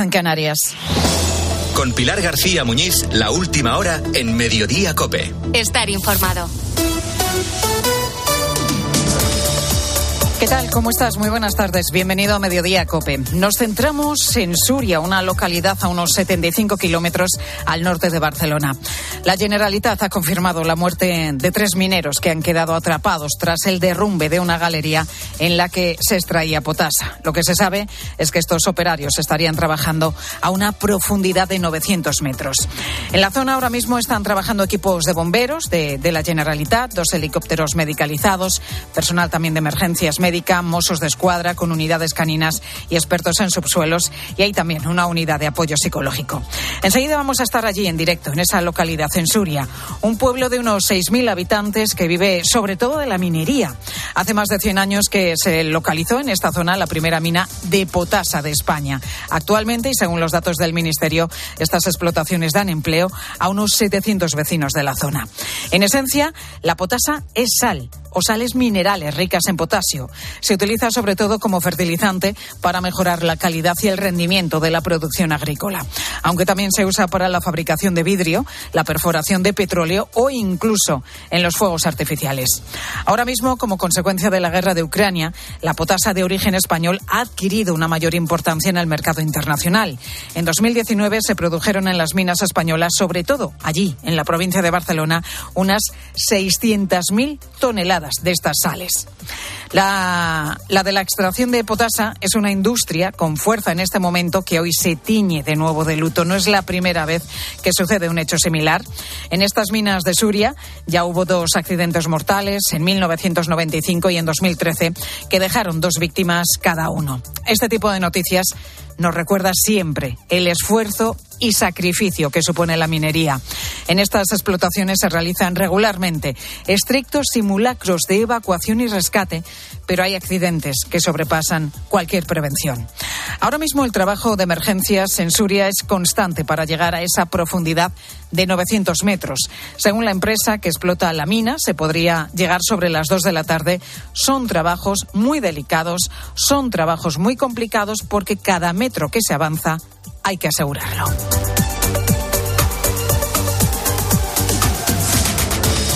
en Canarias. Con Pilar García Muñiz, la última hora en Mediodía Cope. Estar informado. ¿Qué tal? ¿Cómo estás? Muy buenas tardes. Bienvenido a Mediodía Cope. Nos centramos en Suria, una localidad a unos 75 kilómetros al norte de Barcelona. La Generalitat ha confirmado la muerte de tres mineros que han quedado atrapados tras el derrumbe de una galería en la que se extraía potasa. Lo que se sabe es que estos operarios estarían trabajando a una profundidad de 900 metros. En la zona ahora mismo están trabajando equipos de bomberos de, de la Generalitat, dos helicópteros medicalizados, personal también de emergencias médicas médica, Mossos de Escuadra, con unidades caninas y expertos en subsuelos. Y hay también una unidad de apoyo psicológico. Enseguida vamos a estar allí en directo, en esa localidad, en Suria, un pueblo de unos 6.000 habitantes que vive sobre todo de la minería. Hace más de 100 años que se localizó en esta zona la primera mina de potasa de España. Actualmente, y según los datos del Ministerio, estas explotaciones dan empleo a unos 700 vecinos de la zona. En esencia, la potasa es sal o sales minerales ricas en potasio. Se utiliza sobre todo como fertilizante para mejorar la calidad y el rendimiento de la producción agrícola, aunque también se usa para la fabricación de vidrio, la perforación de petróleo o incluso en los fuegos artificiales. Ahora mismo, como consecuencia de la guerra de Ucrania, la potasa de origen español ha adquirido una mayor importancia en el mercado internacional. En 2019 se produjeron en las minas españolas, sobre todo allí, en la provincia de Barcelona, unas 600.000 toneladas de estas sales. La, la, de la extracción de potasa es una industria con fuerza en este momento que hoy se tiñe de nuevo de luto. No es la primera vez que sucede un hecho similar. En estas minas de Suria ya hubo dos accidentes mortales en 1995 y en 2013 que dejaron dos víctimas cada uno. Este tipo de noticias nos recuerda siempre el esfuerzo y sacrificio que supone la minería. En estas explotaciones se realizan regularmente estrictos simulacros de evacuación y rescate, pero hay accidentes que sobrepasan cualquier prevención. Ahora mismo el trabajo de emergencias en Suria es constante para llegar a esa profundidad de 900 metros. Según la empresa que explota la mina, se podría llegar sobre las 2 de la tarde. Son trabajos muy delicados, son trabajos muy complicados porque cada metro que se avanza hay que asegurarlo.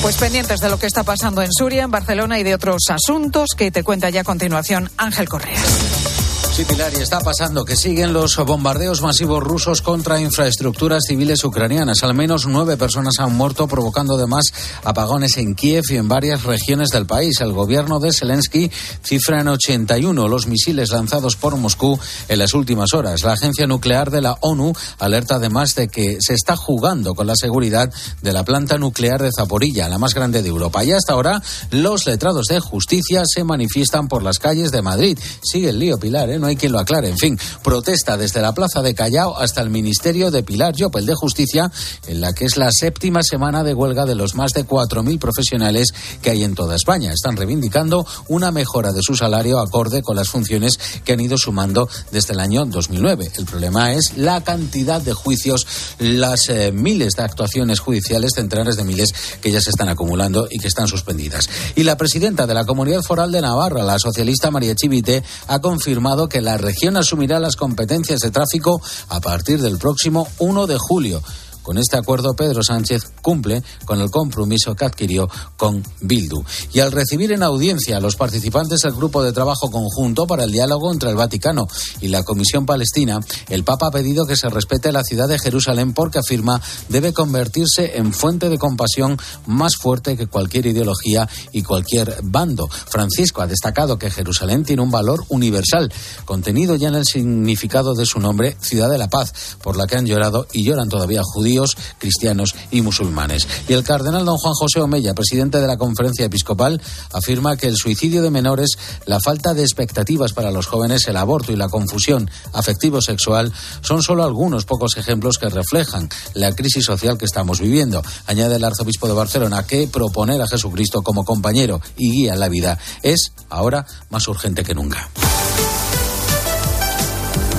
Pues pendientes de lo que está pasando en Suria, en Barcelona y de otros asuntos que te cuenta ya a continuación Ángel Correas. Sí, Pilar, y está pasando que siguen los bombardeos masivos rusos contra infraestructuras civiles ucranianas. Al menos nueve personas han muerto, provocando además apagones en Kiev y en varias regiones del país. El gobierno de Zelensky cifra en 81 los misiles lanzados por Moscú en las últimas horas. La agencia nuclear de la ONU alerta además de que se está jugando con la seguridad de la planta nuclear de Zaporilla, la más grande de Europa. Y hasta ahora, los letrados de justicia se manifiestan por las calles de Madrid. Sigue el lío, Pilar, ¿eh? No hay quien lo aclare. En fin, protesta desde la plaza de Callao hasta el Ministerio de Pilar Llopel de Justicia, en la que es la séptima semana de huelga de los más de 4.000 profesionales que hay en toda España. Están reivindicando una mejora de su salario acorde con las funciones que han ido sumando desde el año 2009. El problema es la cantidad de juicios, las eh, miles de actuaciones judiciales, centenares de miles que ya se están acumulando y que están suspendidas. Y la presidenta de la Comunidad Foral de Navarra, la socialista María Chivite, ha confirmado que la región asumirá las competencias de tráfico a partir del próximo 1 de julio. Con este acuerdo, Pedro Sánchez cumple con el compromiso que adquirió con Bildu. Y al recibir en audiencia a los participantes del Grupo de Trabajo Conjunto para el Diálogo entre el Vaticano y la Comisión Palestina, el Papa ha pedido que se respete la ciudad de Jerusalén porque afirma debe convertirse en fuente de compasión más fuerte que cualquier ideología y cualquier bando. Francisco ha destacado que Jerusalén tiene un valor universal, contenido ya en el significado de su nombre, Ciudad de la Paz, por la que han llorado y lloran todavía judíos cristianos y musulmanes. Y el cardenal don Juan José Omeya, presidente de la conferencia episcopal, afirma que el suicidio de menores, la falta de expectativas para los jóvenes, el aborto y la confusión afectivo-sexual son solo algunos pocos ejemplos que reflejan la crisis social que estamos viviendo. Añade el arzobispo de Barcelona que proponer a Jesucristo como compañero y guía en la vida es ahora más urgente que nunca.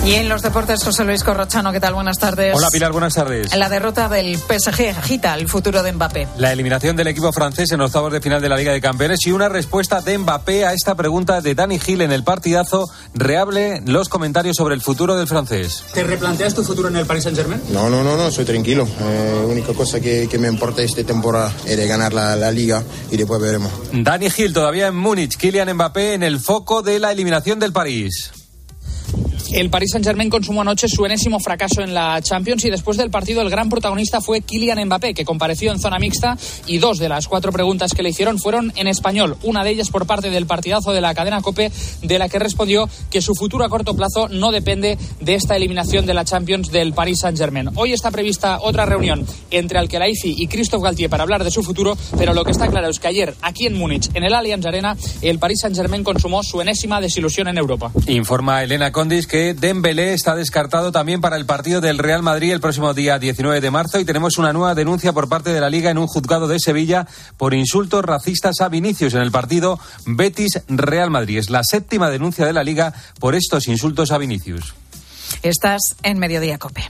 Y en los deportes, José Luis Corrochano, ¿qué tal? Buenas tardes. Hola Pilar, buenas tardes. La derrota del PSG agita el futuro de Mbappé. La eliminación del equipo francés en octavos de final de la Liga de Campeones y una respuesta de Mbappé a esta pregunta de Dani Gil en el partidazo. Reable los comentarios sobre el futuro del francés. ¿Te replanteas tu futuro en el Paris Saint-Germain? No, no, no, no, soy tranquilo. Eh, la única cosa que, que, me importa esta temporada es de ganar la, la Liga y después veremos. Dani Gil todavía en Múnich, Kylian Mbappé en el foco de la eliminación del París. El Paris Saint-Germain consumó anoche su enésimo fracaso en la Champions y después del partido el gran protagonista fue Kylian Mbappé, que compareció en zona mixta y dos de las cuatro preguntas que le hicieron fueron en español. Una de ellas por parte del partidazo de la cadena COPE, de la que respondió que su futuro a corto plazo no depende de esta eliminación de la Champions del Paris Saint-Germain. Hoy está prevista otra reunión entre Alkelaifi y Christophe Galtier para hablar de su futuro, pero lo que está claro es que ayer, aquí en Múnich, en el Allianz Arena, el Paris Saint-Germain consumó su enésima desilusión en Europa. Informa Elena Condis que Dembélé está descartado también para el partido del Real Madrid el próximo día 19 de marzo y tenemos una nueva denuncia por parte de la Liga en un juzgado de Sevilla por insultos racistas a Vinicius en el partido Betis-Real Madrid. Es la séptima denuncia de la Liga por estos insultos a Vinicius. Estás en Mediodía Cope.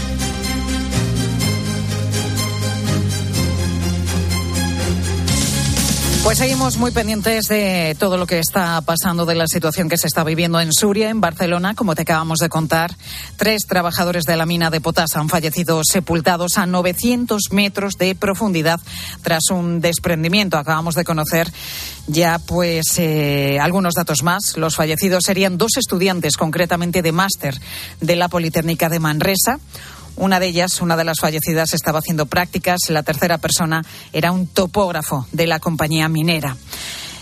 Pues seguimos muy pendientes de todo lo que está pasando, de la situación que se está viviendo en Suria, en Barcelona. Como te acabamos de contar, tres trabajadores de la mina de Potas han fallecido sepultados a 900 metros de profundidad tras un desprendimiento. Acabamos de conocer ya pues eh, algunos datos más. Los fallecidos serían dos estudiantes, concretamente de máster de la Politécnica de Manresa. Una de ellas, una de las fallecidas, estaba haciendo prácticas. La tercera persona era un topógrafo de la compañía minera.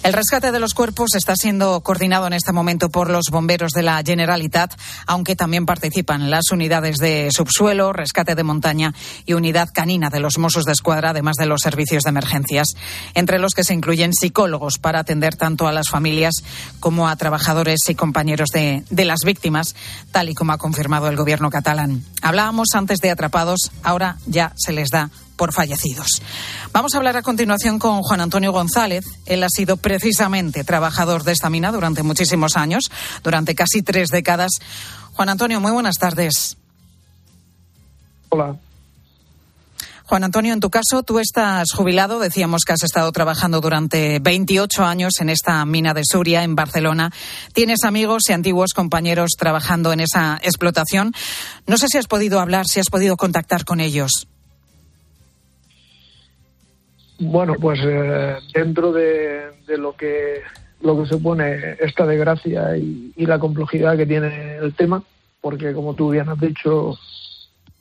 El rescate de los cuerpos está siendo coordinado en este momento por los bomberos de la Generalitat, aunque también participan las unidades de subsuelo, rescate de montaña y unidad canina de los Mossos de Escuadra, además de los servicios de emergencias, entre los que se incluyen psicólogos para atender tanto a las familias como a trabajadores y compañeros de, de las víctimas, tal y como ha confirmado el gobierno catalán. Hablábamos antes de atrapados, ahora ya se les da por fallecidos. Vamos a hablar a continuación con Juan Antonio González. Él ha sido precisamente trabajador de esta mina durante muchísimos años, durante casi tres décadas. Juan Antonio, muy buenas tardes. Hola. Juan Antonio, en tu caso, tú estás jubilado. Decíamos que has estado trabajando durante 28 años en esta mina de Suria, en Barcelona. Tienes amigos y antiguos compañeros trabajando en esa explotación. No sé si has podido hablar, si has podido contactar con ellos. Bueno, pues eh, dentro de, lo que lo que supone esta desgracia y, y, la complejidad que tiene el tema, porque como tú bien has dicho,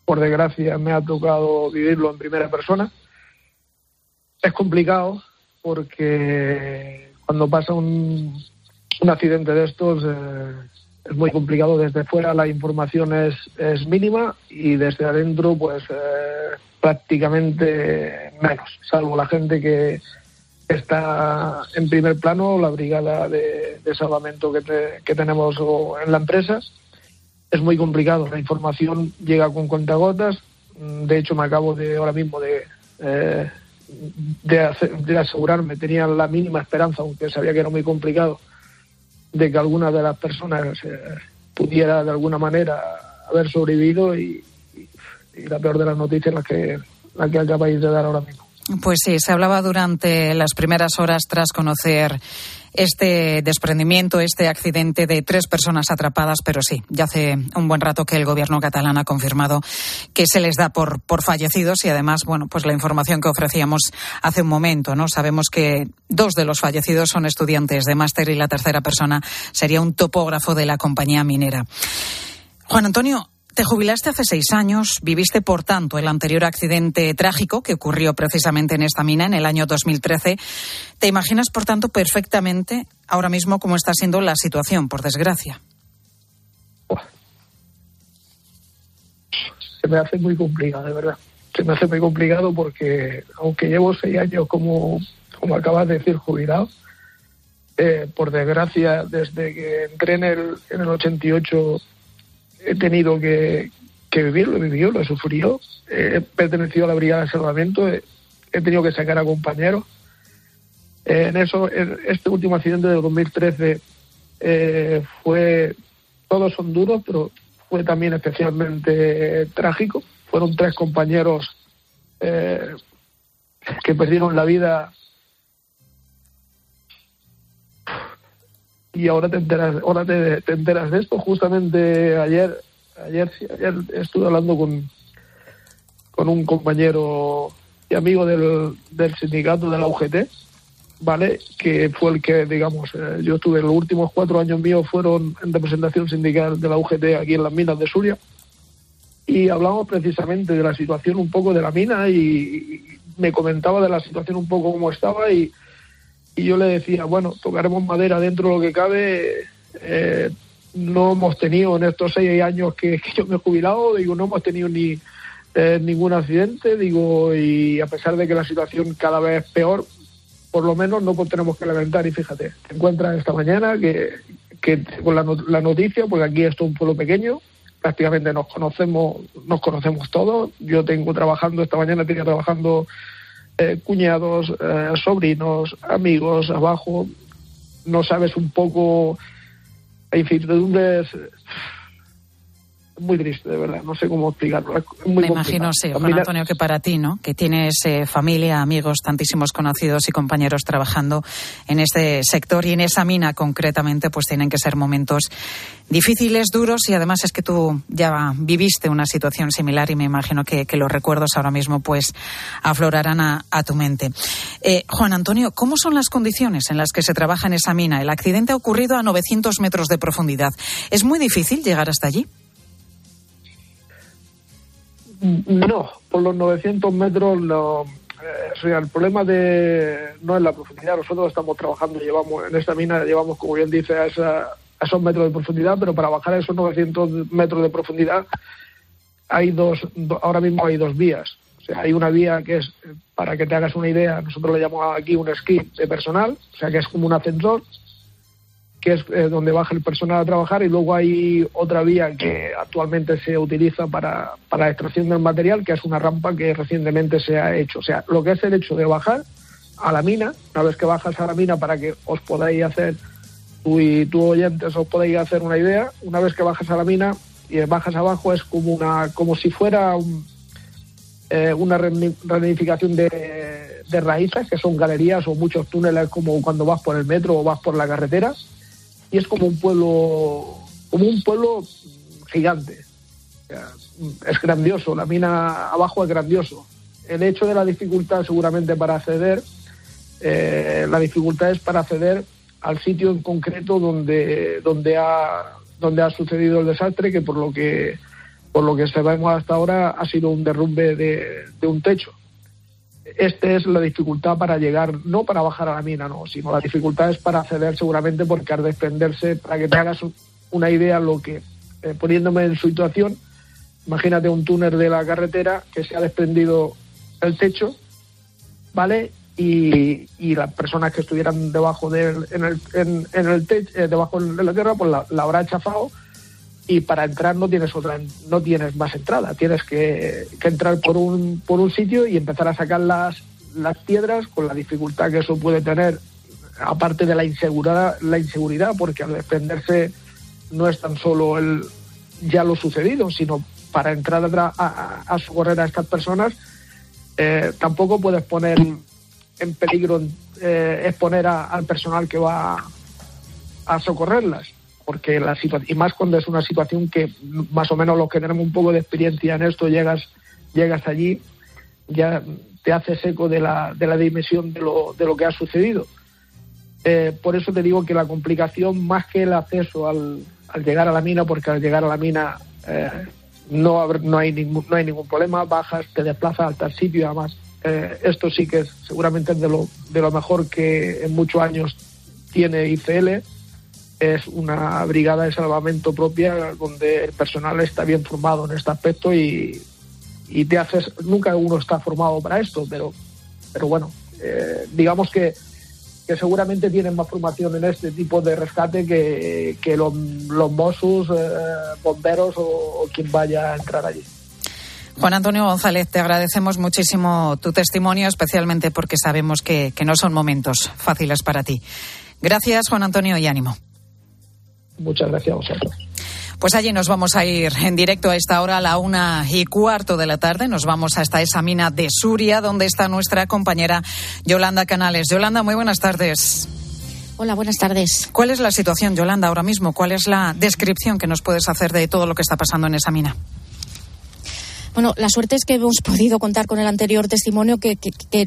por desgracia me ha tocado vivirlo en primera persona. Es complicado porque cuando pasa un, un accidente de estos eh, es muy complicado. Desde fuera la información es, es mínima y desde adentro pues eh, prácticamente menos, salvo la gente que está en primer plano, la brigada de, salvamento que, te, que, tenemos en la empresa. Es muy complicado, la información llega con cuentagotas. De hecho, me acabo de ahora mismo de, eh, de, hacer, de asegurarme, tenía la mínima esperanza, aunque sabía que era muy complicado, de que alguna de las personas eh, pudiera de alguna manera haber sobrevivido y, la peor de las noticias la que, la que acabáis de dar ahora mismo. Pues sí, se hablaba durante las primeras horas tras conocer este desprendimiento, este accidente de tres personas atrapadas, pero sí, ya hace un buen rato que el gobierno catalán ha confirmado que se les da por, por fallecidos y además, bueno, pues la información que ofrecíamos hace un momento, ¿no? Sabemos que dos de los fallecidos son estudiantes de máster y la tercera persona sería un topógrafo de la compañía minera. Juan Antonio, te jubilaste hace seis años, viviste, por tanto, el anterior accidente trágico que ocurrió precisamente en esta mina en el año 2013. ¿Te imaginas, por tanto, perfectamente ahora mismo cómo está siendo la situación, por desgracia? Se me hace muy complicado, de verdad. Se me hace muy complicado porque, aunque llevo seis años, como, como acabas de decir, jubilado, eh, por desgracia, desde que entré en el, en el 88 he tenido que, que vivir, lo he vivido, lo he sufrido. he pertenecido a la Brigada de Salvamento, he, tenido que sacar a compañeros. en eso, este último accidente del 2013 fue, todos son duros, pero fue también especialmente trágico. Fueron tres compañeros que perdieron la vida y ahora te enteras, ahora te, enteras de esto. Justamente ayer, ayer, ayer estuve hablando con, con un compañero y amigo del, del sindicato de la UGT, ¿vale? Que fue el que, digamos, eh, yo estuve los últimos cuatro años míos fueron en representación sindical de la UGT aquí en las minas de Suria. Y hablamos precisamente de la situación un poco de la mina y me comentaba de la situación un poco como estaba y, y yo le decía, bueno, tocaremos madera dentro de lo que cabe. Eh, no hemos tenido en estos seis años que, yo me he jubilado, digo, no hemos tenido ni eh, ningún accidente, digo, y a pesar de que la situación cada vez es peor, por lo menos no tenemos que lamentar. Y fíjate, te encuentras esta mañana que, con la, la noticia, porque aquí esto es un pueblo pequeño, prácticamente nos conocemos, nos conocemos todos. Yo tengo trabajando, esta mañana tenía trabajando eh, cuñados, eh, sobrinos, amigos, abajo, no sabes un poco, hay incertidumbres muy triste, de verdad. No sé cómo explicarlo. Me imagino, sí, Juan Antonio, que para ti, ¿no? Que tienes eh, familia, amigos, tantísimos conocidos y compañeros trabajando en este sector y en esa mina concretamente, pues tienen que ser momentos difíciles, duros y además es que tú ya viviste una situación similar y me imagino que, los recuerdos ahora mismo pues aflorarán a, tu mente. Eh, Juan Antonio, ¿cómo son las condiciones en las que se trabaja en esa mina? El accidente ha ocurrido a 900 metros de profundidad. ¿Es muy difícil llegar hasta allí? No, por los 900 metros no. Eh, el problema de no es la profundidad. Nosotros estamos trabajando, llevamos en esta mina, llevamos, como bien dice, a, esos metros de profundidad, pero para bajar a esos 900 metros de profundidad hay dos, ahora mismo hay dos vías. O sea, hay una vía que es, para que te hagas una idea, nosotros le llamamos aquí un esquí de personal, o sea, que es como un ascensor, que es eh, donde baja el personal a trabajar, y luego hay otra vía que actualmente se utiliza para, para la extracción del material, que es una rampa que recientemente se ha hecho. O sea, lo que es el hecho de bajar a la mina, una vez que bajas a la mina para que os podáis hacer, tú y tú oyentes os podáis hacer una idea, una vez que bajas a la mina y bajas abajo es como una como si fuera eh, una reunificación de, de raíces, que son galerías o muchos túneles como cuando vas por el metro o vas por la carretera y es como un pueblo, como un pueblo gigante. es grandioso, la mina abajo es grandioso. El hecho de la dificultad seguramente para acceder, eh, la dificultad es para acceder al sitio en concreto donde, donde, ha, donde ha sucedido el desastre, que por lo que por lo que sabemos hasta ahora ha sido un derrumbe de, de un techo. Esta es la dificultad para llegar, no para bajar a la mina, no, sino la dificultad es para acceder seguramente porque al desprenderse, para que te hagas una idea lo que, eh, poniéndome en situación, imagínate un túnel de la carretera que se ha desprendido el techo, ¿vale? Y, las personas que estuvieran debajo de en el, en, el techo, eh, debajo de la tierra, pues la, la habrá chafado y para entrar no tienes otra no tienes más entrada. Tienes que, entrar por un por un sitio y empezar a sacar las las piedras con la dificultad que eso puede tener aparte de la inseguridad la inseguridad porque al desprenderse no es tan solo el ya lo sucedido sino para entrar a, a, socorrer a estas personas eh, tampoco puedes poner en peligro eh, exponer al personal que va a socorrerlas porque la situación, y más cuando es una situación que más o menos los que tenemos un poco de experiencia en esto, llegas, llegas allí, ya te haces eco de la, de la dimensión de lo, de lo que ha sucedido. Eh, por eso te digo que la complicación, más que el acceso al, al llegar a la mina, porque al llegar a la mina eh, no, no, hay ningún, no hay ningún problema, bajas, te desplazas al tal sitio, además eh, esto sí que es seguramente de lo, de lo mejor que en muchos años tiene ICL es una brigada de salvamento propia donde el personal está bien formado en este aspecto y, y te haces, nunca uno está formado para esto, pero, pero bueno, eh, digamos que que seguramente tienen más formación en este tipo de rescate que, que los, los Mossos, eh, bomberos o, quien vaya a entrar allí. Juan Antonio González, te agradecemos muchísimo tu testimonio, especialmente porque sabemos que, que no son momentos fáciles para ti. Gracias, Juan Antonio, y ánimo. Muchas gracias a vosotros. Pues allí nos vamos a ir en directo a esta hora, a la una y cuarto de la tarde. Nos vamos hasta esa mina de Suria, donde está nuestra compañera Yolanda Canales. Yolanda, muy buenas tardes. Hola, buenas tardes. ¿Cuál es la situación, Yolanda, ahora mismo? ¿Cuál es la descripción que nos puedes hacer de todo lo que está pasando en esa mina? Bueno, la suerte es que hemos podido contar con el anterior testimonio que,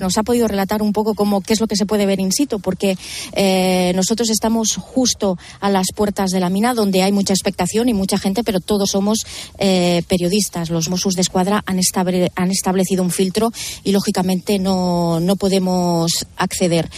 nos ha podido relatar un poco cómo, qué es lo que se puede ver in situ, porque eh, nosotros estamos justo a las puertas de la mina, donde hay mucha expectación y mucha gente, pero todos somos eh, periodistas. Los Mossos de Escuadra han, han, establecido un filtro y, lógicamente, no, no podemos acceder.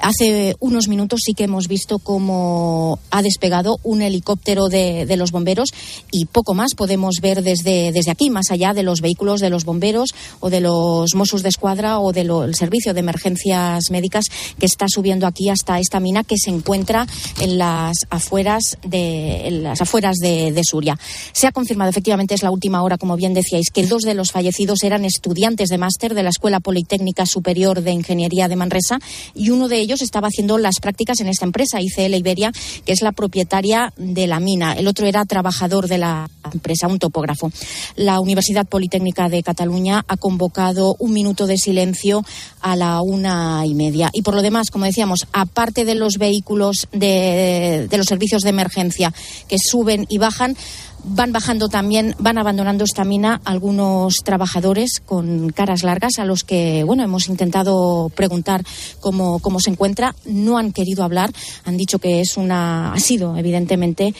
Hace unos minutos sí que hemos visto cómo ha despegado un helicóptero de, de los bomberos y poco más podemos ver desde, desde aquí, más allá de los vehículos de los bomberos o de los Mossos de Escuadra o del servicio de emergencias médicas que está subiendo aquí hasta esta mina que se encuentra en las afueras de, las afueras de, de Suria. Se ha confirmado, efectivamente, es la última hora, como bien decíais, que dos de los fallecidos eran estudiantes de máster de la Escuela Politécnica Superior de Ingeniería de Manresa y uno de ellos estaba haciendo las prácticas en esta empresa, ICL Iberia, que es la propietaria de la mina. El otro era trabajador de la empresa, un topógrafo. La Universidad Politécnica Técnica de Cataluña ha convocado un minuto de silencio a la una y media. Y por lo demás, como decíamos, aparte de los vehículos de, de los servicios de emergencia que suben y bajan, van bajando también, van abandonando esta mina algunos trabajadores con caras largas a los que, bueno, hemos intentado preguntar cómo, cómo se encuentra. No han querido hablar, han dicho que es una, ha sido evidentemente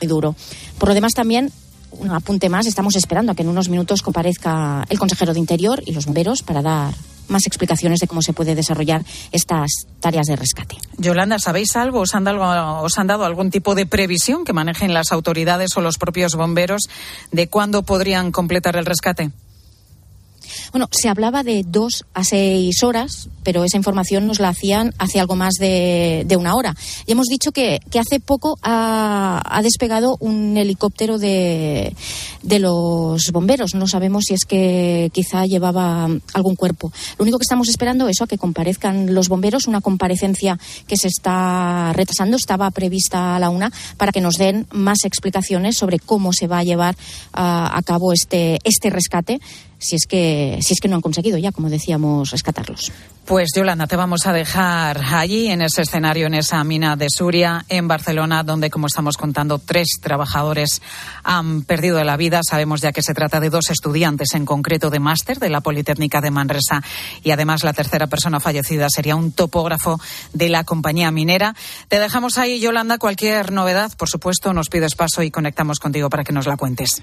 muy duro. Por lo demás también un apunte más, estamos esperando a que en unos minutos comparezca el consejero de Interior y los bomberos para dar más explicaciones de cómo se puede desarrollar estas tareas de rescate. Yolanda, ¿sabéis algo? ¿Os han, dado, ¿Os han dado algún tipo de previsión que manejen las autoridades o los propios bomberos de cuándo podrían completar el rescate? Bueno, se hablaba de dos a seis horas, pero esa información nos la hacían hace algo más de, una hora. Y hemos dicho que, hace poco ha, despegado un helicóptero de, de los bomberos. No sabemos si es que quizá llevaba algún cuerpo. Lo único que estamos esperando es a que comparezcan los bomberos, una comparecencia que se está retrasando, estaba prevista a la una, para que nos den más explicaciones sobre cómo se va a llevar a, cabo este, este rescate si es que si es que no han conseguido ya, como decíamos, rescatarlos. Pues Yolanda, te vamos a dejar allí en ese escenario, en esa mina de Suria, en Barcelona, donde, como estamos contando, tres trabajadores han perdido la vida. Sabemos ya que se trata de dos estudiantes en concreto de máster de la Politécnica de Manresa y además la tercera persona fallecida sería un topógrafo de la compañía minera. Te dejamos ahí, Yolanda, cualquier novedad, por supuesto, nos pides paso y conectamos contigo para que nos la cuentes.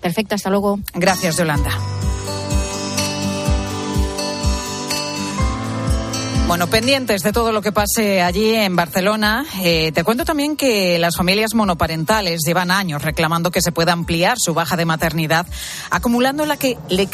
Perfecto, hasta luego. Gracias, Yolanda. Bueno, pendientes de todo lo que pase allí en Barcelona, eh, te cuento también que las familias monoparentales llevan años reclamando que se pueda ampliar su baja de maternidad, acumulando la que le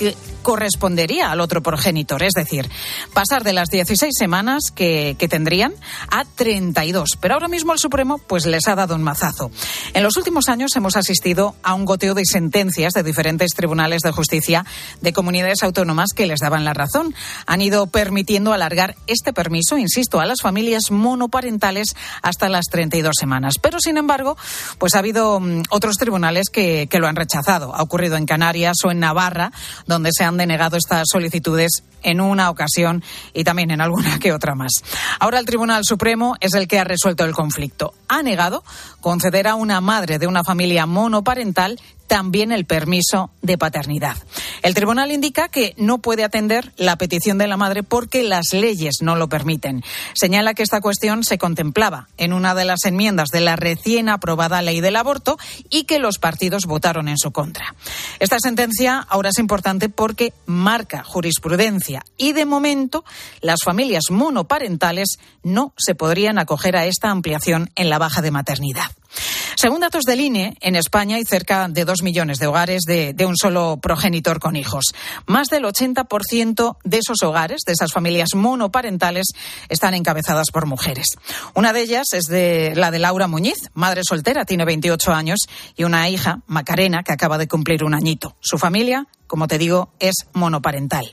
correspondería al otro progenitor, es decir, pasar de las 16 semanas que, que tendrían a 32. Pero ahora mismo el Supremo pues les ha dado un mazazo. En los últimos años hemos asistido a un goteo de sentencias de diferentes tribunales de justicia de comunidades autónomas que les daban la razón. Han ido permitiendo alargar este permiso, insisto, a las familias monoparentales hasta las 32 semanas. Pero, sin embargo, pues ha habido mm, otros tribunales que, que lo han rechazado. Ha ocurrido en Canarias o en Navarra, donde se han denegado estas solicitudes en una ocasión y también en alguna que otra más. Ahora el Tribunal Supremo es el que ha resuelto el conflicto. Ha negado conceder a una madre de una familia monoparental también el permiso de paternidad. El tribunal indica que no puede atender la petición de la madre porque las leyes no lo permiten. Señala que esta cuestión se contemplaba en una de las enmiendas de la recién aprobada ley del aborto y que los partidos votaron en su contra. Esta sentencia ahora es importante porque marca jurisprudencia y de momento las familias monoparentales no se podrían acoger a esta ampliación en la baja de maternidad. Según datos del INE, en España hay cerca de dos millones de hogares de, de un solo progenitor con hijos. Más del 80% de esos hogares, de esas familias monoparentales, están encabezadas por mujeres. Una de ellas es de la de Laura Muñiz, madre soltera, tiene 28 años, y una hija, Macarena, que acaba de cumplir un añito. Su familia como te digo, es monoparental.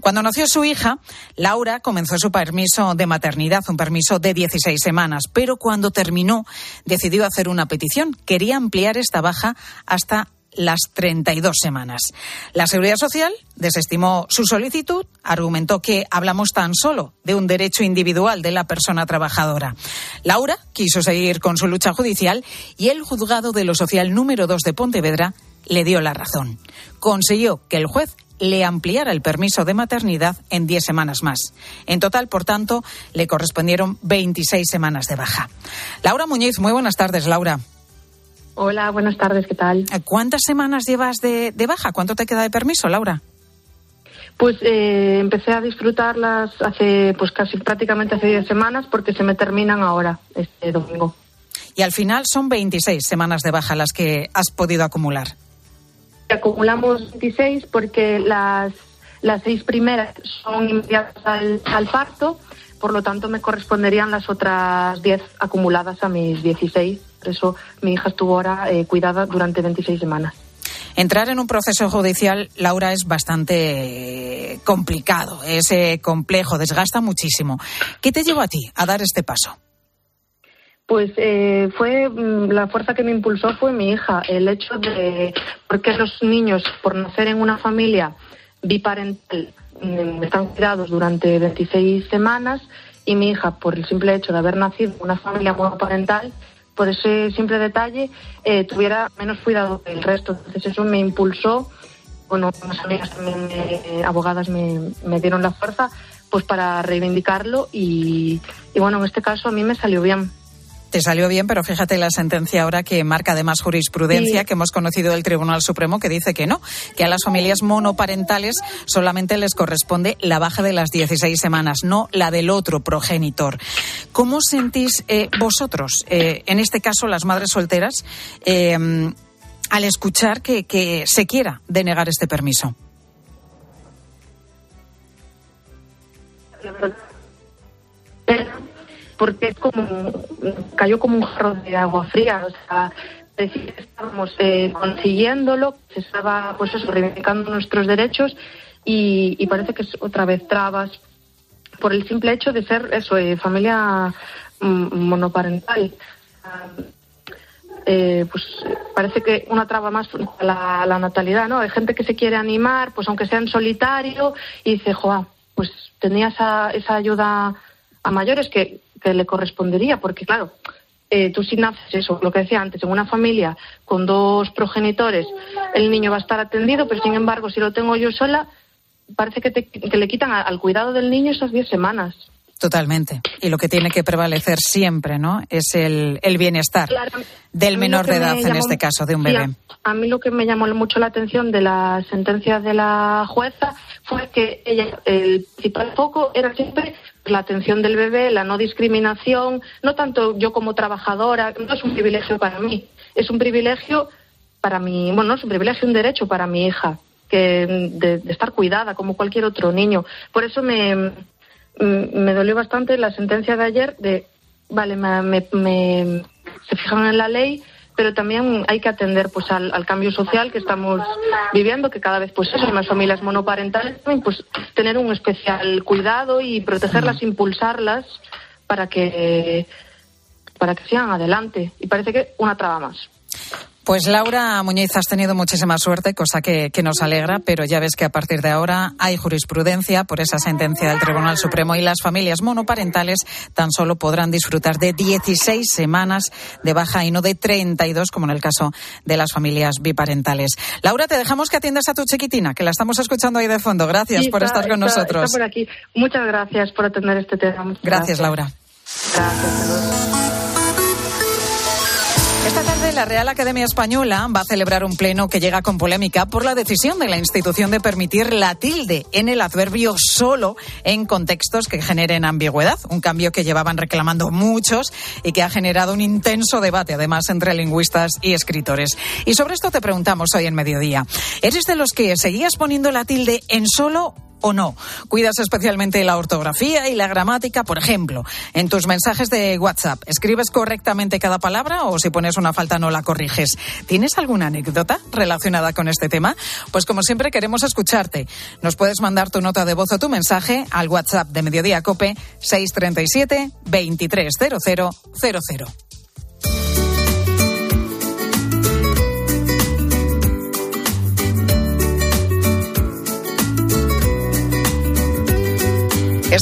Cuando nació su hija, Laura comenzó su permiso de maternidad, un permiso de 16 semanas, pero cuando terminó decidió hacer una petición. Quería ampliar esta baja hasta las 32 semanas. La Seguridad Social desestimó su solicitud, argumentó que hablamos tan solo de un derecho individual de la persona trabajadora. Laura quiso seguir con su lucha judicial y el juzgado de lo social número 2 de Pontevedra le dio la razón. Consiguió que el juez le ampliara el permiso de maternidad en 10 semanas más. En total, por tanto, le correspondieron 26 semanas de baja. Laura Muñiz, muy buenas tardes, Laura. Hola, buenas tardes, ¿qué tal? ¿Cuántas semanas llevas de, baja? ¿Cuánto te queda de permiso, Laura? Pues eh, empecé a disfrutarlas hace, pues casi prácticamente hace 10 semanas porque se me terminan ahora, este domingo. Y al final son 26 semanas de baja las que has podido acumular. Acumulamos 26 porque las, las seis primeras son inmediatas al, al parto, por lo tanto me corresponderían las otras 10 acumuladas a mis 16. Por eso mi hija estuvo ahora eh, cuidada durante 26 semanas. Entrar en un proceso judicial, Laura, es bastante complicado, es eh, complejo, desgasta muchísimo. ¿Qué te llevó a ti a dar este paso? Pues eh, fue mm, la fuerza que me impulsó fue mi hija, el hecho de porque los niños por nacer en una familia biparental mm, están cuidados durante 26 semanas y mi hija por el simple hecho de haber nacido en una familia monoparental por ese simple detalle eh, tuviera menos cuidado que el resto. Entonces eso me impulsó, bueno, unas amigas también eh, abogadas me, me, dieron la fuerza pues para reivindicarlo y, y bueno, en este caso a mí me salió bien te salió bien, pero fíjate la sentencia ahora que marca además jurisprudencia que hemos conocido del Tribunal Supremo que dice que no, que a las familias monoparentales solamente les corresponde la baja de las 16 semanas, no la del otro progenitor. ¿Cómo sentís eh, vosotros, eh, en este caso las madres solteras, eh, al escuchar que, que se quiera denegar este permiso? Porque es como cayó como un jarro de agua fría, o sea, estábamos eh, consiguiéndolo, se estaba pues eso, reivindicando nuestros derechos y, parece que es otra vez trabas por el simple hecho de ser eso, eh, familia mm, monoparental. Eh, pues parece que una traba más la, la natalidad, ¿no? Hay gente que se quiere animar, pues aunque sea en solitario, y dice, joa, pues tenía esa, esa ayuda a mayores que que le correspondería, porque claro, eh, tú si naces eso, lo que decía antes, en una familia con dos progenitores, el niño va a estar atendido, pero sin embargo, si lo tengo yo sola, parece que, que le quitan al cuidado del niño esas diez semanas. Totalmente. Y lo que tiene que prevalecer siempre, ¿no? Es el, el bienestar del menor de edad, en este caso, de un bebé. a, mí lo que me llamó mucho la atención de la sentencia de la jueza fue que ella, el principal foco era siempre la atención del bebé, la no discriminación, no tanto yo como trabajadora, no es un privilegio para mí, es un privilegio para mi, bueno, no es un privilegio, un derecho para mi hija, que de, estar cuidada como cualquier otro niño. Por eso me, me dolió bastante la sentencia de ayer de, vale, me, me, se fijan en la ley, pero también hay que atender pues al, cambio social que estamos viviendo, que cada vez pues eso, más familias monoparentales, pues tener un especial cuidado y protegerlas, impulsarlas para que para que sigan adelante. Y parece que una traba más. Pues Laura Muñiz, has tenido muchísima suerte, cosa que, nos alegra, pero ya ves que a partir de ahora hay jurisprudencia por esa sentencia del Tribunal Supremo y las familias monoparentales tan solo podrán disfrutar de 16 semanas de baja y no de 32, como en el caso de las familias biparentales. Laura, te dejamos que atiendas a tu chiquitina, que la estamos escuchando ahí de fondo. Gracias por estar con nosotros. por aquí. Muchas gracias por atender este tema. gracias, Laura. Gracias. La Real Academia Española va a celebrar un pleno que llega con polémica por la decisión de la institución de permitir la tilde en el adverbio solo en contextos que generen ambigüedad, un cambio que llevaban reclamando muchos y que ha generado un intenso debate además entre lingüistas y escritores. Y sobre esto te preguntamos hoy en mediodía. ¿Eres de los que seguías poniendo la tilde en solo o no. Cuidas especialmente la ortografía y la gramática, por ejemplo, en tus mensajes de WhatsApp. ¿Escribes correctamente cada palabra o si pones una falta no la corriges? ¿Tienes alguna anécdota relacionada con este tema? Pues como siempre queremos escucharte. Nos puedes mandar tu nota de voz o tu mensaje al WhatsApp de Mediodía Cope 637 230000.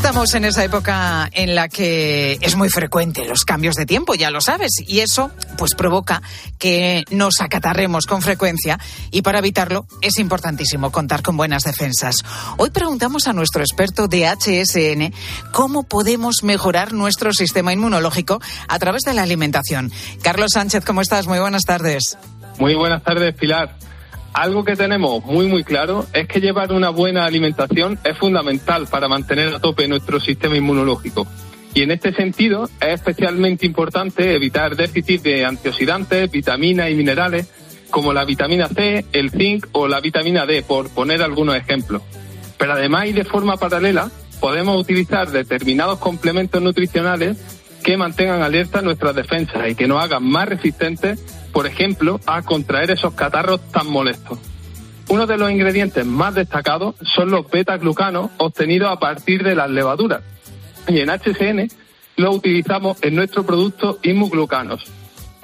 Estamos en esa época en la que es muy frecuente los cambios de tiempo, ya lo sabes, y eso pues provoca que nos acatarremos con frecuencia y para evitarlo es importantísimo contar con buenas defensas. Hoy preguntamos a nuestro experto de HSN cómo podemos mejorar nuestro sistema inmunológico a través de la alimentación. Carlos Sánchez, ¿cómo estás? Muy buenas tardes. Muy buenas tardes, Pilar. Algo que tenemos muy muy claro es que llevar una buena alimentación es fundamental para mantener a tope nuestro sistema inmunológico. Y en este sentido es especialmente importante evitar déficit de antioxidantes, vitaminas y minerales como la vitamina C, el zinc o la vitamina D, por poner algunos ejemplos. Pero además y de forma paralela podemos utilizar determinados complementos nutricionales que mantengan alerta nuestras defensas y que nos hagan más resistentes por ejemplo, a contraer esos catarros tan molestos. Uno de los ingredientes más destacados son los beta-glucanos obtenidos a partir de las levaduras. Y en HCN lo utilizamos en nuestro producto Inmuglucanos,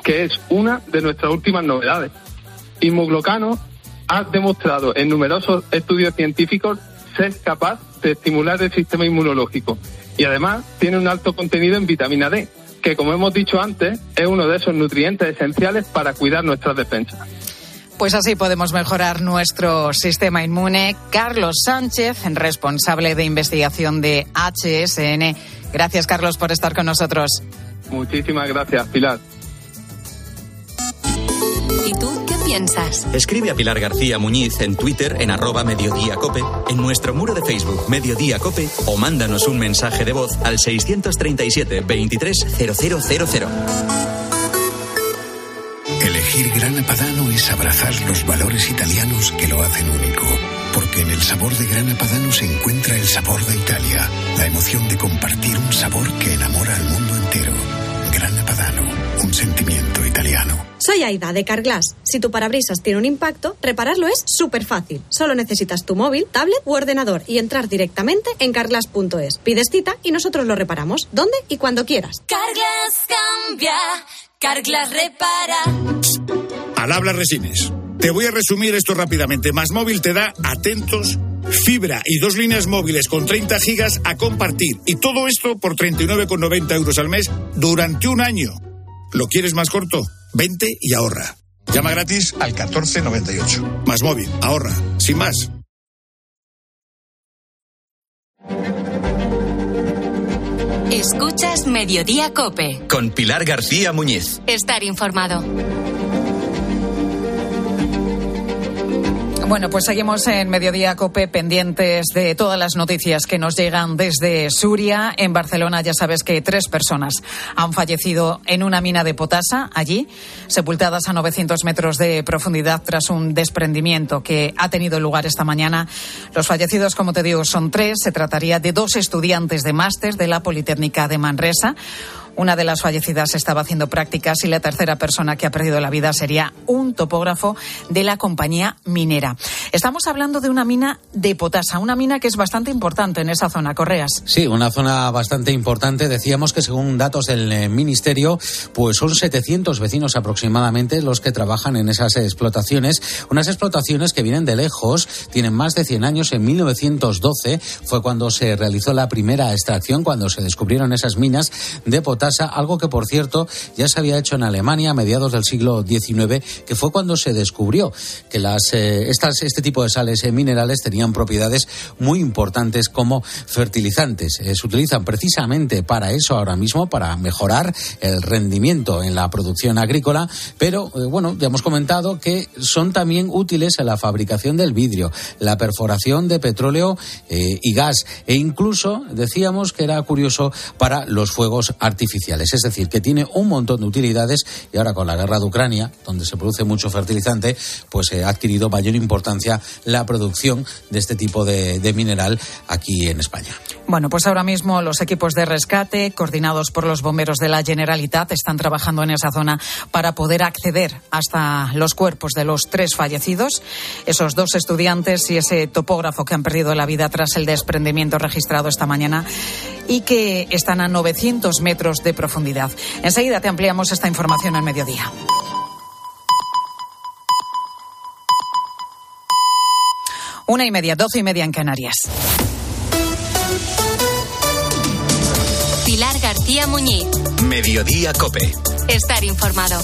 que es una de nuestras últimas novedades. Inmuglucanos ha demostrado en numerosos estudios científicos ser capaz de estimular el sistema inmunológico y además tiene un alto contenido en vitamina D, que como hemos dicho antes, es uno de esos nutrientes esenciales para cuidar nuestras defensas. Pues así podemos mejorar nuestro sistema inmune. Carlos Sánchez, responsable de investigación de HSN. Gracias, Carlos, por estar con nosotros. Muchísimas gracias, Pilar. Piensas? Escribe a Pilar García Muñiz en Twitter en arroba mediodíacope, en nuestro muro de Facebook Mediodía Cope o mándanos un mensaje de voz al 637 230000. Elegir Gran Padano es abrazar los valores italianos que lo hacen único. Porque en el sabor de Gran Padano se encuentra el sabor de Italia, la emoción de compartir un sabor que enamora al mundo entero. Gran Padano, un sentimiento italiano. Soy Aida de Carglass. Si tu parabrisas tiene un impacto, repararlo es súper fácil. Solo necesitas tu móvil, tablet u ordenador y entrar directamente en carglass.es. Pides cita y nosotros lo reparamos. ¿Dónde y cuando quieras? Carglass cambia, Carglass repara. Al habla resines. Te voy a resumir esto rápidamente. Más móvil te da atentos, fibra y dos líneas móviles con 30 gigas a compartir. Y todo esto por 39,90 euros al mes durante un año. ¿Lo quieres más corto? Vente y ahorra. Llama gratis al 1498. Más móvil, ahorra, sin más. Escuchas Mediodía Cope. Con Pilar García Muñiz. Estar informado. Bueno, pues seguimos en Mediodía Cope pendientes de todas las noticias que nos llegan desde Suria. En Barcelona ya sabes que tres personas han fallecido en una mina de potasa allí, sepultadas a 900 metros de profundidad tras un desprendimiento que ha tenido lugar esta mañana. Los fallecidos, como te digo, son tres. Se trataría de dos estudiantes de máster de la Politécnica de Manresa. Una de las fallecidas estaba haciendo prácticas y la tercera persona que ha perdido la vida sería un topógrafo de la compañía minera. Estamos hablando de una mina de potasa, una mina que es bastante importante en esa zona, Correas. Sí, una zona bastante importante. Decíamos que según datos del eh, Ministerio, pues son 700 vecinos aproximadamente los que trabajan en esas explotaciones. Unas explotaciones que vienen de lejos, tienen más de 100 años. En 1912 fue cuando se realizó la primera extracción, cuando se descubrieron esas minas de potasa algo que por cierto ya se había hecho en Alemania a mediados del siglo XIX, que fue cuando se descubrió que las, eh, este tipo de sales eh, minerales tenían propiedades muy importantes como fertilizantes. Eh, se utilizan precisamente para eso ahora mismo, para mejorar el rendimiento en la producción agrícola, pero bueno, ya hemos comentado que son también útiles en la fabricación del vidrio, la perforación de petróleo y gas, e incluso decíamos que era curioso para los fuegos artificiales. Es decir, que tiene un montón de utilidades y ahora con la guerra de Ucrania, donde se produce mucho fertilizante, pues ha adquirido mayor importancia la producción de este tipo de, de mineral aquí en España. Bueno, pues ahora mismo los equipos de rescate, coordinados por los bomberos de la Generalitat, están trabajando en esa zona para poder acceder hasta los cuerpos de los tres fallecidos, esos dos estudiantes y ese topógrafo que han perdido la vida tras el desprendimiento registrado esta mañana y que están a 900 metros de profundidad. Enseguida te ampliamos esta información al mediodía. Una y media, doce y media en Canarias. Pilar García Muñiz. Mediodía Cope. Estar informado.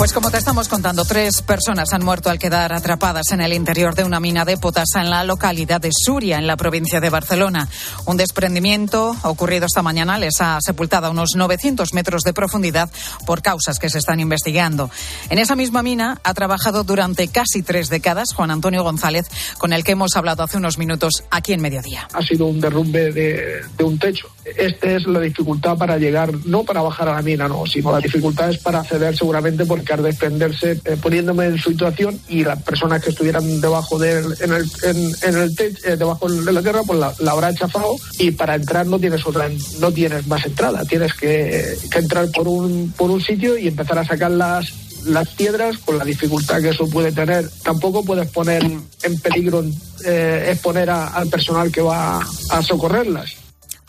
Pues como te estamos contando, tres personas han muerto al quedar atrapadas en el interior de una mina de potasa en la localidad de Suria, en la provincia de Barcelona. Un desprendimiento ocurrido esta mañana les ha sepultado a unos 900 metros de profundidad por causas que se están investigando. En esa misma mina ha trabajado durante casi tres décadas Juan Antonio González, con el que hemos hablado hace unos minutos aquí en Mediodía. Ha sido un derrumbe de, un techo. Esta es la dificultad para llegar, no para bajar a la mina, no, sino la dificultad es para acceder seguramente porque al desprenderse, eh, poniéndome en situación y las personas que estuvieran debajo del, en el, en, en el techo, eh, debajo de la tierra, pues la, la, habrá chafado y para entrar no tienes otra, no tienes más entrada, tienes que, que entrar por un, por un sitio y empezar a sacar las las piedras con la dificultad que eso puede tener. Tampoco puedes poner en peligro eh, exponer a, al personal que va a socorrerlas.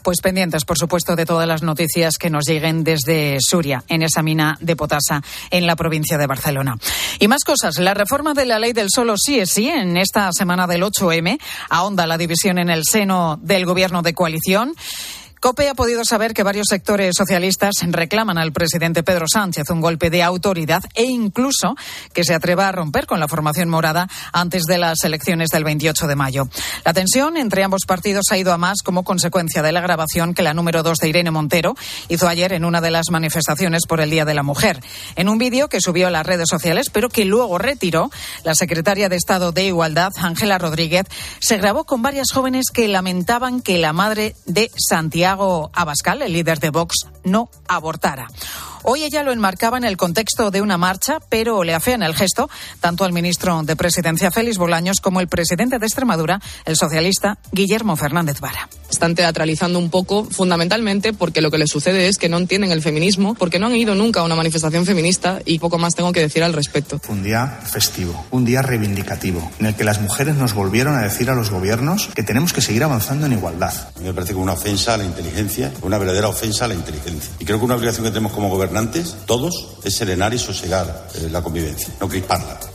Pues pendientes, por supuesto, de todas las noticias que nos lleguen desde Suria, en esa mina de potasa en la provincia de Barcelona. Y más cosas. La reforma de la ley del solo sí es sí en esta semana del 8M ahonda la división en el seno del gobierno de coalición. COPE ha podido saber que varios sectores socialistas reclaman al presidente Pedro Sánchez un golpe de autoridad e incluso que se atreva a romper con la formación morada antes de las elecciones del 28 de mayo. La tensión entre ambos partidos ha ido a más como consecuencia de la grabación que la número dos de Irene Montero hizo ayer en una de las manifestaciones por el Día de la Mujer. En un vídeo que subió a las redes sociales, pero que luego retiró, la secretaria de Estado de Igualdad, Ángela Rodríguez, se grabó con varias jóvenes que lamentaban que la madre de Santiago Santiago Abascal, el líder de Vox, no abortara. Hoy ella lo enmarcaba en el contexto de una marcha, pero le afean el gesto tanto al ministro de Presidencia Félix Bolaños como el presidente de Extremadura, el socialista Guillermo Fernández Vara. Están teatralizando un poco, fundamentalmente porque lo que les sucede es que no entienden el feminismo, porque no han ido nunca a una manifestación feminista y poco más tengo que decir al respecto. Un día festivo, un día reivindicativo, en el que las mujeres nos volvieron a decir a los gobiernos que tenemos que seguir avanzando en igualdad. A mí me parece como una ofensa a la inteligencia, una verdadera ofensa a la inteligencia. Y creo que una obligación que tenemos como gobernantes, todos, es serenar y sosegar eh, la convivencia, no crisparla.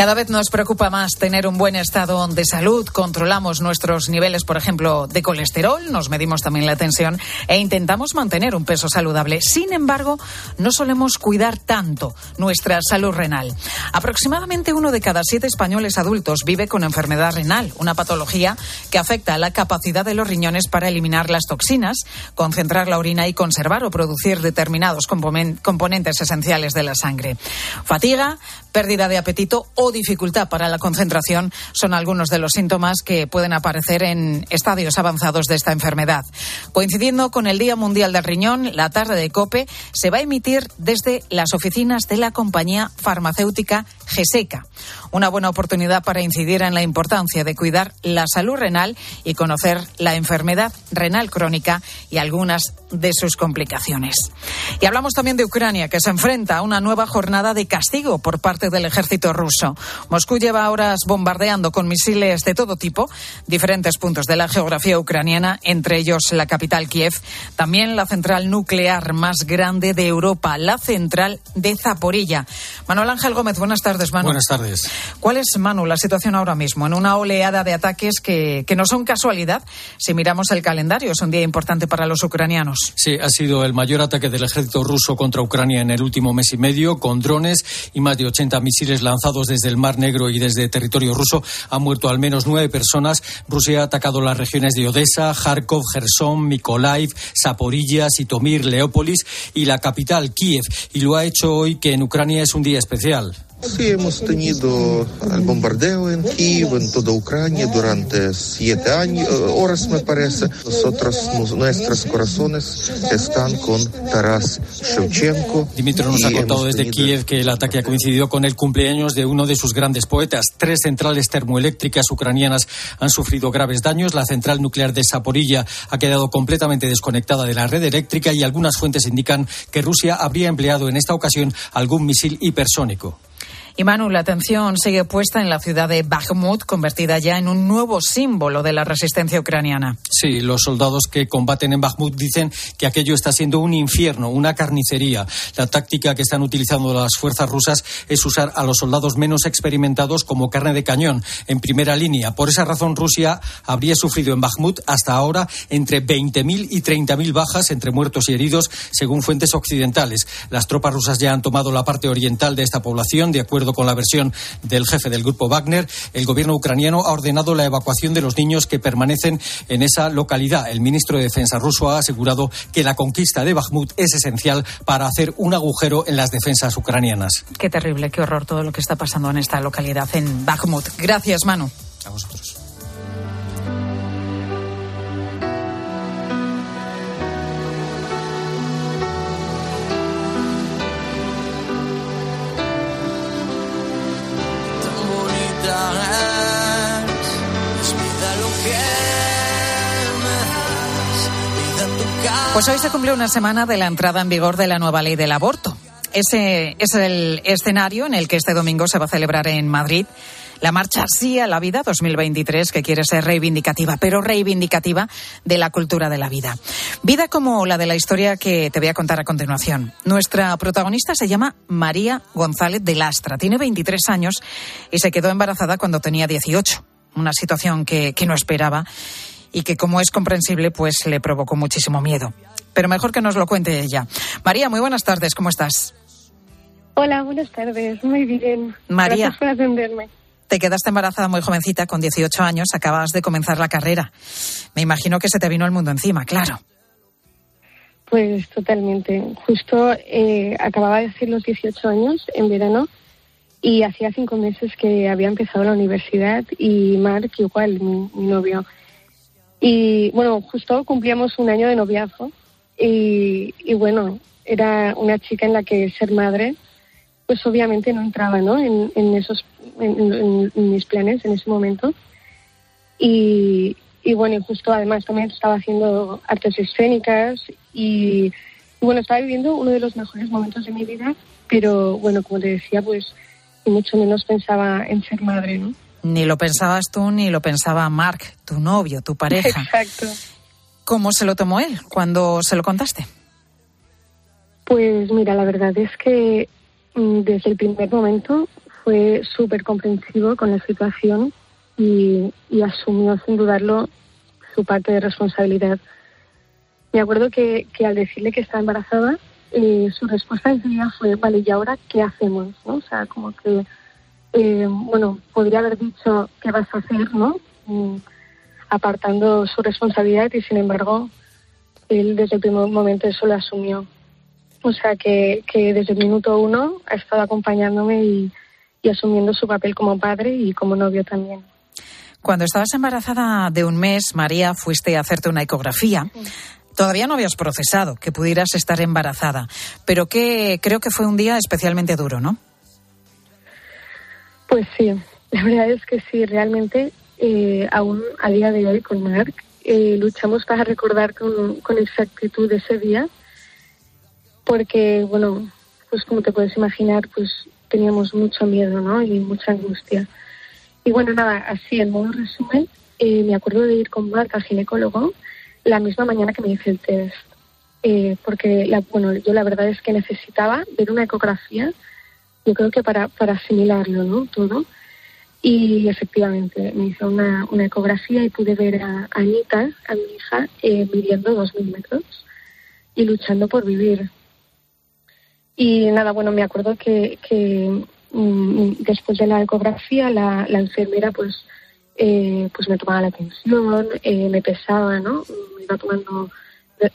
Cada vez nos preocupa más tener un buen estado de salud. Controlamos nuestros niveles, por ejemplo, de colesterol, nos medimos también la tensión e intentamos mantener un peso saludable. Sin embargo, no solemos cuidar tanto nuestra salud renal. Aproximadamente uno de cada siete españoles adultos vive con enfermedad renal, una patología que afecta a la capacidad de los riñones para eliminar las toxinas, concentrar la orina y conservar o producir determinados componentes esenciales de la sangre. Fatiga, pérdida de apetito o dificultad para la concentración son algunos de los síntomas que pueden aparecer en estadios avanzados de esta enfermedad. Coincidiendo con el Día Mundial del Riñón, la tarde de COPE se va a emitir desde las oficinas de la compañía farmacéutica GESECA. Una buena oportunidad para incidir en la importancia de cuidar la salud renal y conocer la enfermedad renal crónica y algunas de sus complicaciones. Y hablamos también de Ucrania, que se enfrenta a una nueva jornada de castigo por parte del ejército ruso. Bueno, Moscú lleva horas bombardeando con misiles de todo tipo diferentes puntos de la geografía ucraniana, entre ellos la capital Kiev, también la central nuclear más grande de Europa, la central de Zaporilla. Manuel Ángel Gómez, buenas tardes, Manu. Buenas tardes. ¿Cuál es, Manu, la situación ahora mismo en una oleada de ataques que, que no son casualidad si miramos el calendario? Es un día importante para los ucranianos. Sí, ha sido el mayor ataque del ejército ruso contra Ucrania en el último mes y medio, con drones y más de 80 misiles lanzados desde el Mar Negro y desde territorio ruso. Han muerto al menos nueve personas. Rusia ha atacado las regiones de Odessa, Kharkov, Gerson, Mykolaiv, Zaporilla, Sitomir, Leópolis y la capital, Kiev. Y lo ha hecho hoy que en Ucrania es un día especial. Sí, hemos tenido el bombardeo en Kiev, en toda Ucrania, durante siete años, horas me parece. Nosotros, nuestros corazones están con Taras Shevchenko. Dimitro nos ha contado desde Kiev que el ataque ha coincidido con el cumpleaños de uno de sus grandes poetas. Tres centrales termoeléctricas ucranianas han sufrido graves daños. La central nuclear de Saporilla ha quedado completamente desconectada de la red eléctrica y algunas fuentes indican que Rusia habría empleado en esta ocasión algún misil hipersónico. Y Manu, la atención sigue puesta en la ciudad de Bakhmut, convertida ya en un nuevo símbolo de la resistencia ucraniana. Sí, los soldados que combaten en Bakhmut dicen que aquello está siendo un infierno, una carnicería. La táctica que están utilizando las fuerzas rusas es usar a los soldados menos experimentados como carne de cañón en primera línea. Por esa razón, Rusia habría sufrido en Bakhmut hasta ahora entre 20.000 y 30.000 bajas entre muertos y heridos, según fuentes occidentales. Las tropas rusas ya han tomado la parte oriental de esta población, de acuerdo con la versión del jefe del grupo Wagner, el gobierno ucraniano ha ordenado la evacuación de los niños que permanecen en esa localidad. El ministro de Defensa ruso ha asegurado que la conquista de Bakhmut es esencial para hacer un agujero en las defensas ucranianas. Qué terrible, qué horror todo lo que está pasando en esta localidad, en Bakhmut. Gracias, Manu. A vosotros. Pues hoy se cumple una semana de la entrada en vigor de la nueva ley del aborto. Ese es el escenario en el que este domingo se va a celebrar en Madrid la marcha Sí a la Vida 2023, que quiere ser reivindicativa, pero reivindicativa de la cultura de la vida. Vida como la de la historia que te voy a contar a continuación. Nuestra protagonista se llama María González de Lastra. Tiene 23 años y se quedó embarazada cuando tenía 18. Una situación que, que no esperaba y que, como es comprensible, pues le provocó muchísimo miedo. Pero mejor que nos lo cuente ella. María, muy buenas tardes, ¿cómo estás? Hola, buenas tardes, muy bien. María. Gracias por atenderme. Te quedaste embarazada muy jovencita, con 18 años, acabas de comenzar la carrera. Me imagino que se te vino el mundo encima, claro. Pues totalmente. Justo eh, acababa de hacer los 18 años en verano y hacía cinco meses que había empezado la universidad y Mark igual, mi, mi novio. Y bueno, justo cumplíamos un año de noviazgo y, y, bueno, era una chica en la que ser madre, pues obviamente no entraba, ¿no? En, en esos, en, mis planes en ese momento. Y, y bueno, y justo además también estaba haciendo artes escénicas y, y bueno, estaba viviendo uno de los mejores momentos de mi vida, pero bueno, como te decía, pues y mucho menos pensaba en ser madre, ¿no? Ni lo pensabas tú, ni lo pensaba Mark, tu novio, tu pareja. Exacto. ¿Cómo se lo tomó él cuando se lo contaste? Pues mira, la verdad es que mm, desde el primer momento fue súper comprensivo con la situación y, y, asumió sin dudarlo su parte de responsabilidad. Me acuerdo que, que al decirle que estaba embarazada, eh, su respuesta enseguida fue, vale, ¿y ahora qué hacemos? ¿no? O sea, como que eh, bueno, podría haber dicho qué vas a hacer, ¿no? Mm, apartando su responsabilidad y sin embargo él desde el primer momento eso lo asumió. O sea que, que desde el minuto uno ha estado acompañándome y, y asumiendo su papel como padre y como novio también. Cuando estabas embarazada de un mes, María, fuiste a hacerte una ecografía. Sí. Todavía no habías procesado que pudieras estar embarazada, pero que creo que fue un día especialmente duro, ¿no? Pues sí, la verdad es que sí, realmente eh, aún a día de hoy con Marc eh, luchamos para recordar con, exactitud ese día, porque, bueno, pues como te puedes imaginar, pues teníamos mucho miedo, ¿no? Y mucha angustia. Y bueno, nada, así en modo resumen, eh, me acuerdo de ir con Marc al ginecólogo la misma mañana que me hice el test. Eh, porque, la, bueno, yo la verdad es que necesitaba ver una ecografía, yo creo que para, para asimilarlo, ¿no? Todo. Y efectivamente, me hizo una, una ecografía y pude ver a, Anita, a mi hija, eh, midiendo dos mil metros y luchando por vivir. Y nada, bueno, me acuerdo que, que mm, después de la ecografía la, la enfermera pues, eh, pues me tomaba la tensión, eh, me pesaba, ¿no? Me iba tomando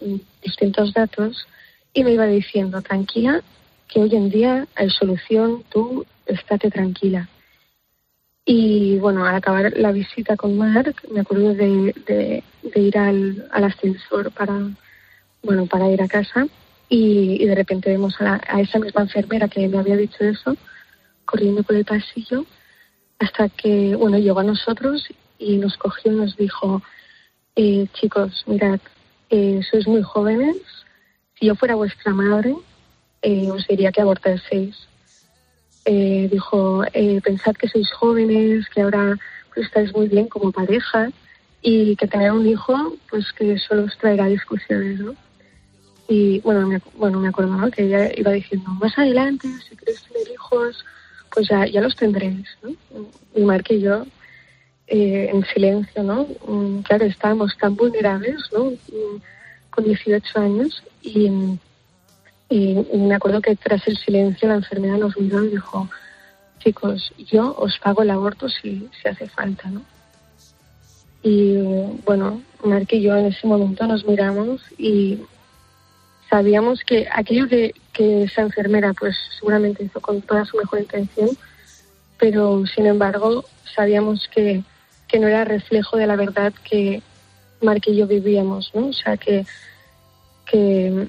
mm, distintos datos y me iba diciendo, tranquila, que hoy en día hay solución, tú estate tranquila. Y bueno, al acabar la visita con Mark, me acuerdo de, de, ir al, al, ascensor para, bueno, para ir a casa y, de repente vemos a, a, esa misma enfermera que me había dicho eso corriendo por el pasillo hasta que, bueno, llegó a nosotros y nos cogió y nos dijo, eh, chicos, mirad, eh, sois muy jóvenes, si yo fuera vuestra madre, eh, os diría que abortaseis eh, dijo, eh, pensad que sois jóvenes, que ahora pues, estáis muy bien como pareja y que tener un hijo, pues que solo os traerá discusiones, ¿no? Y bueno, me, bueno, me acuerdo ¿no? que ella iba diciendo, más adelante, si queréis tener hijos, pues ya, ya los tendréis, ¿no? Y Mark y yo, eh, en silencio, ¿no? Mm, claro, estábamos tan vulnerables, ¿no? Mm, con 18 años y y, me acuerdo que tras el silencio la enfermera nos miró y dijo, chicos, yo os pago el aborto si, si hace falta, ¿no? Y bueno, Mark y yo en ese momento nos miramos y sabíamos que aquello que, que esa enfermera pues seguramente hizo con toda su mejor intención, pero sin embargo sabíamos que, que no era reflejo de la verdad que Mark y yo vivíamos, ¿no? O sea, que, que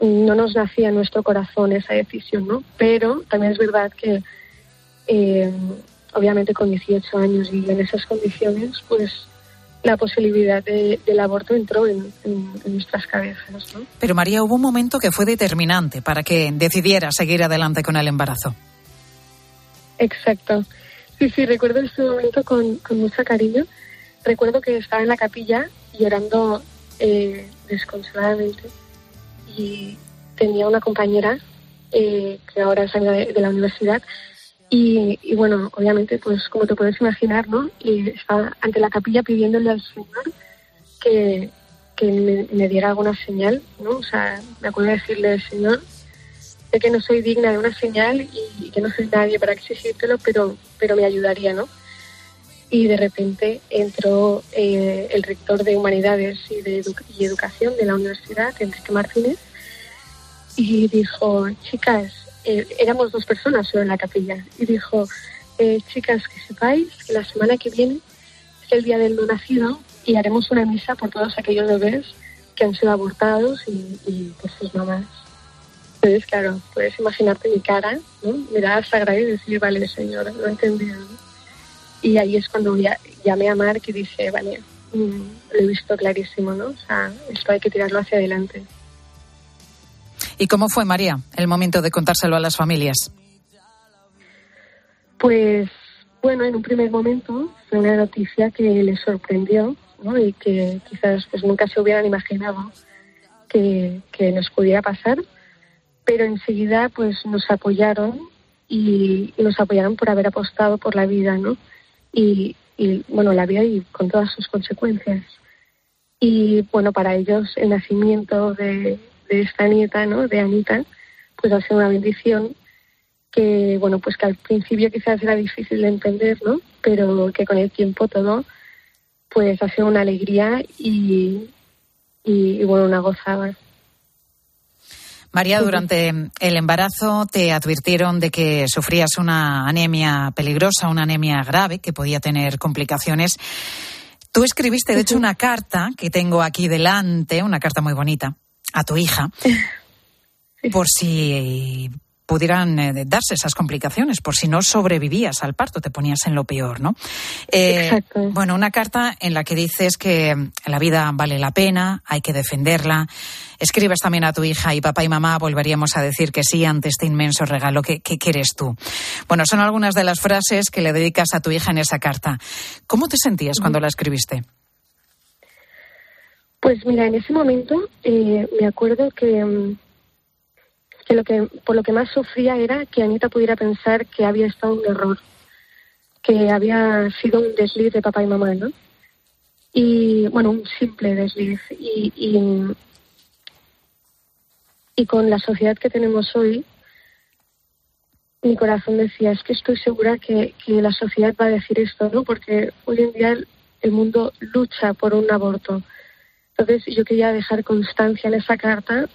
no nos nacía en nuestro corazón esa decisión, ¿no? Pero también es verdad que, eh, obviamente, con 18 años y en esas condiciones, pues la posibilidad del aborto entró en, nuestras cabezas, ¿no? Pero María, hubo un momento que fue determinante para que decidiera seguir adelante con el embarazo. Exacto. Sí, sí, recuerdo ese momento con, con mucho cariño. Recuerdo que estaba en la capilla llorando eh, desconsoladamente y tenía una compañera eh, que ahora salió de, la universidad y, bueno, obviamente, pues como te puedes imaginar, ¿no? Y estaba ante la capilla pidiéndole al Señor que, que me, diera alguna señal, ¿no? O sea, me acuerdo de decirle, Señor, sé que no soy digna de una señal y, que no soy nadie para exigírtelo, pero, pero me ayudaría, ¿no? Y de repente entró eh, el rector de Humanidades y de y Educación de la universidad, Enrique Martínez, y dijo, chicas, eh, éramos dos personas solo en la capilla, y dijo, eh, chicas, que sepáis que la semana que viene es el día del no nacido y haremos una misa por todos aquellos bebés que han sido abortados y, por sus mamás. Entonces, claro, puedes imaginarte mi cara, ¿no? mirar a Sagrada y decir, vale, señora, lo he entendido. Y ahí es cuando ya, llamé a Mark y dice, vale, mm, lo he visto clarísimo, ¿no? O sea, esto hay que tirarlo hacia adelante. ¿Y cómo fue, María, el momento de contárselo a las familias? Pues bueno, en un primer momento fue una noticia que les sorprendió ¿no? y que quizás pues nunca se hubieran imaginado que, nos pudiera pasar, pero enseguida pues nos apoyaron y, nos apoyaron por haber apostado por la vida, ¿no? Y, y bueno, la vida y con todas sus consecuencias. Y bueno, para ellos el nacimiento de, de esta nieta, ¿no? De Anita, pues ha sido una bendición que, bueno, pues que al principio quizás era difícil de entender, ¿no? Pero que con el tiempo todo, pues ha sido una alegría y, y, bueno, una gozada. María, durante el embarazo te advirtieron de que sufrías una anemia peligrosa, una anemia grave que podía tener complicaciones. Tú escribiste, de hecho, una carta que tengo aquí delante, una carta muy bonita, a tu hija, por si pudieran eh, darse esas complicaciones, por si no sobrevivías al parto, te ponías en lo peor, ¿no? Eh, bueno, una carta en la que dices que la vida vale la pena, hay que defenderla. Escribes también a tu hija y papá y mamá volveríamos a decir que sí ante este inmenso regalo que, que quieres tú. Bueno, son algunas de las frases que le dedicas a tu hija en esa carta. ¿Cómo te sentías cuando la escribiste? Pues mira, en ese momento eh, me acuerdo que, mm, que, lo que por lo que más sufría era que Anita pudiera pensar que había estado un error, que había sido un desliz de papá y mamá, ¿no? Y bueno, un simple desliz. Y, y, y con la sociedad que tenemos hoy, mi corazón decía, es que estoy segura que, que, la sociedad va a decir esto, ¿no? Porque hoy en día el, el, mundo lucha por un aborto. Entonces yo quería dejar constancia en esa carta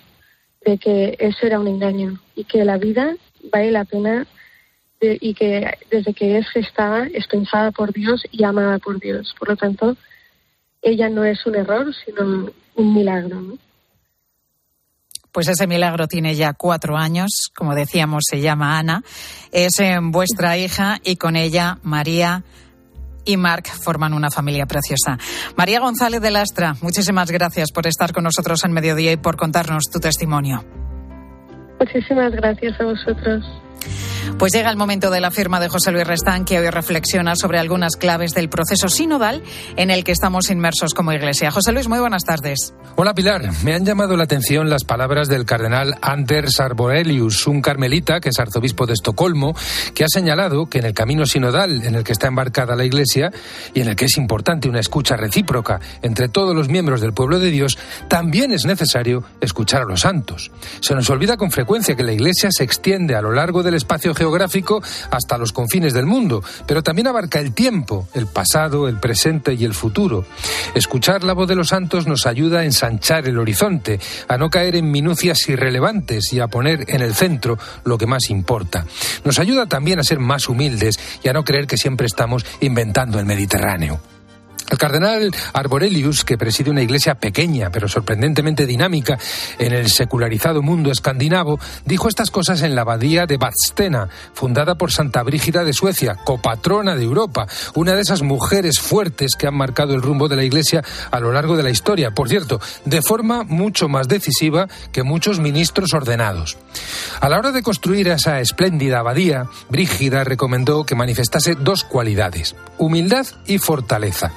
de que eso era un engaño y que la vida vale la pena de, y que desde que es gestada es pensada por Dios y amada por Dios. Por lo tanto, ella no es un error, sino un milagro. Pues ese milagro tiene ya cuatro años, como decíamos, se llama Ana, es en vuestra hija y con ella María y Marc forman una familia preciosa. María González de Lastra, muchísimas gracias por estar con nosotros en Mediodía y por contarnos tu testimonio. Muchísimas gracias a vosotros. Pues llega el momento de la firma de José Luis Restán, que hoy reflexiona sobre algunas claves del proceso sinodal en el que estamos inmersos como Iglesia. José Luis, muy buenas tardes. Hola Pilar, me han llamado la atención las palabras del cardenal Anders Arborelius, un carmelita que es arzobispo de Estocolmo, que ha señalado que en el camino sinodal en el que está embarcada la Iglesia y en el que es importante una escucha recíproca entre todos los miembros del pueblo de Dios, también es necesario escuchar a los santos. Se nos olvida con frecuencia que la Iglesia se extiende a lo largo del espacio geográfico hasta los confines del mundo, pero también abarca el tiempo, el pasado, el presente y el futuro. Escuchar la voz de los santos nos ayuda a ensanchar el horizonte, a no caer en minucias irrelevantes y a poner en el centro lo que más importa. Nos ayuda también a ser más humildes y a no creer que siempre estamos inventando el Mediterráneo. El cardenal Arborelius, que preside una iglesia pequeña pero sorprendentemente dinámica en el secularizado mundo escandinavo, dijo estas cosas en la abadía de Vadstena, fundada por Santa Brígida de Suecia, copatrona de Europa, una de esas mujeres fuertes que han marcado el rumbo de la iglesia a lo largo de la historia, por cierto, de forma mucho más decisiva que muchos ministros ordenados. A la hora de construir esa espléndida abadía, Brígida recomendó que manifestase dos cualidades, humildad y fortaleza.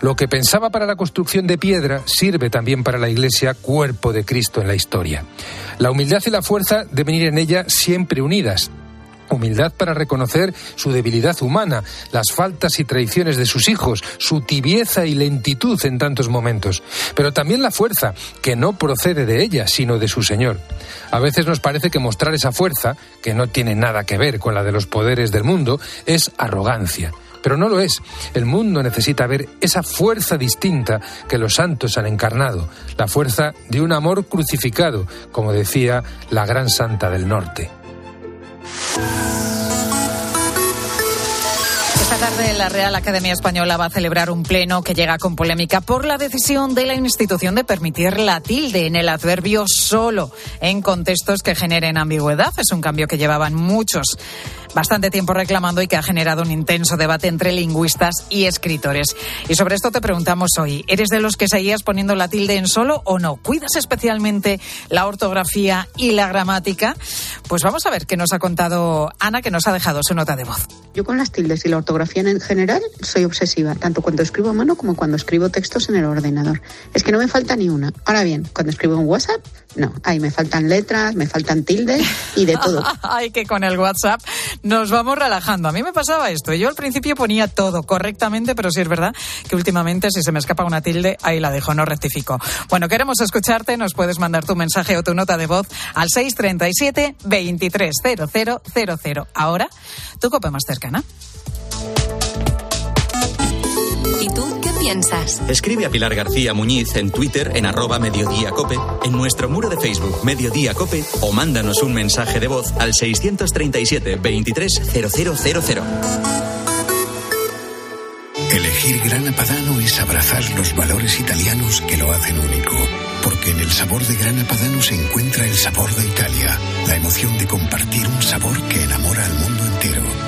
Lo que pensaba para la construcción de piedra sirve también para la Iglesia, cuerpo de Cristo en la historia. La humildad y la fuerza deben ir en ella siempre unidas, Humildad para reconocer su debilidad humana, las faltas y traiciones de sus hijos, su tibieza y lentitud en tantos momentos. Pero también la fuerza, que no procede de ella, sino de su Señor. A veces nos parece que mostrar esa fuerza, que no tiene nada que ver con la de los poderes del mundo, es arrogancia. Pero no lo es. El mundo necesita ver esa fuerza distinta que los santos han encarnado, la fuerza de un amor crucificado, como decía la gran santa del norte. Tarde la Real Academia Española va a celebrar un pleno que llega con polémica por la decisión de la institución de permitir la tilde en el adverbio solo en contextos que generen ambigüedad. Es un cambio que llevaban muchos bastante tiempo reclamando y que ha generado un intenso debate entre lingüistas y escritores. Y sobre esto te preguntamos hoy, ¿eres de los que seguías poniendo la tilde en solo o no? ¿Cuidas especialmente la ortografía y la gramática? Pues vamos a ver qué nos ha contado Ana, que nos ha dejado su nota de voz. Yo con las tildes y la ortografía en general soy obsesiva, tanto cuando escribo a mano como cuando escribo textos en el ordenador. Es que no me falta ni una. Ahora bien, cuando escribo en WhatsApp, no. Ahí me faltan letras, me faltan tildes y de todo. Ay, que con el WhatsApp nos vamos relajando. A mí me pasaba esto. Yo al principio ponía todo correctamente, pero sí es verdad que últimamente si se me escapa una tilde, ahí la dejo, no rectifico. Bueno, queremos escucharte. Nos puedes mandar tu mensaje o tu nota de voz al 637 230000. Ahora, tu copa más cercana. ¿Y tú qué piensas? Escribe a Pilar García Muñiz en Twitter en arroba Mediodía Cope, en nuestro muro de Facebook Mediodía Cope o mándanos un mensaje de voz al 637 230000. Elegir Gran Padano es abrazar los valores italianos que lo hacen único porque en el sabor de Grana Padano se encuentra el sabor de Italia, la emoción de compartir un sabor que enamora al mundo entero.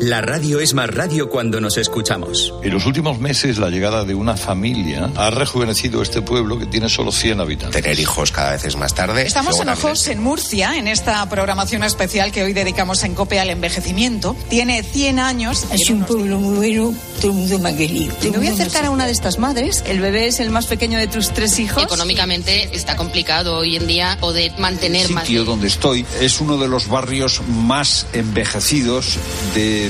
La radio es más radio cuando nos escuchamos. En los últimos meses, la llegada de una familia ha rejuvenecido este pueblo que tiene solo 100 habitantes. Tener hijos cada vez es más tarde. Estamos en Ojos, en Murcia, en esta programación especial que hoy dedicamos en COPE al envejecimiento. Tiene 100 años. Es un pueblo muy bueno, todo el mundo me ha querido. Me voy a acercar a una de estas madres. El bebé es el más pequeño de tus tres hijos. Económicamente está complicado hoy en día poder mantener El más. sitio donde estoy es uno de los barrios más envejecidos de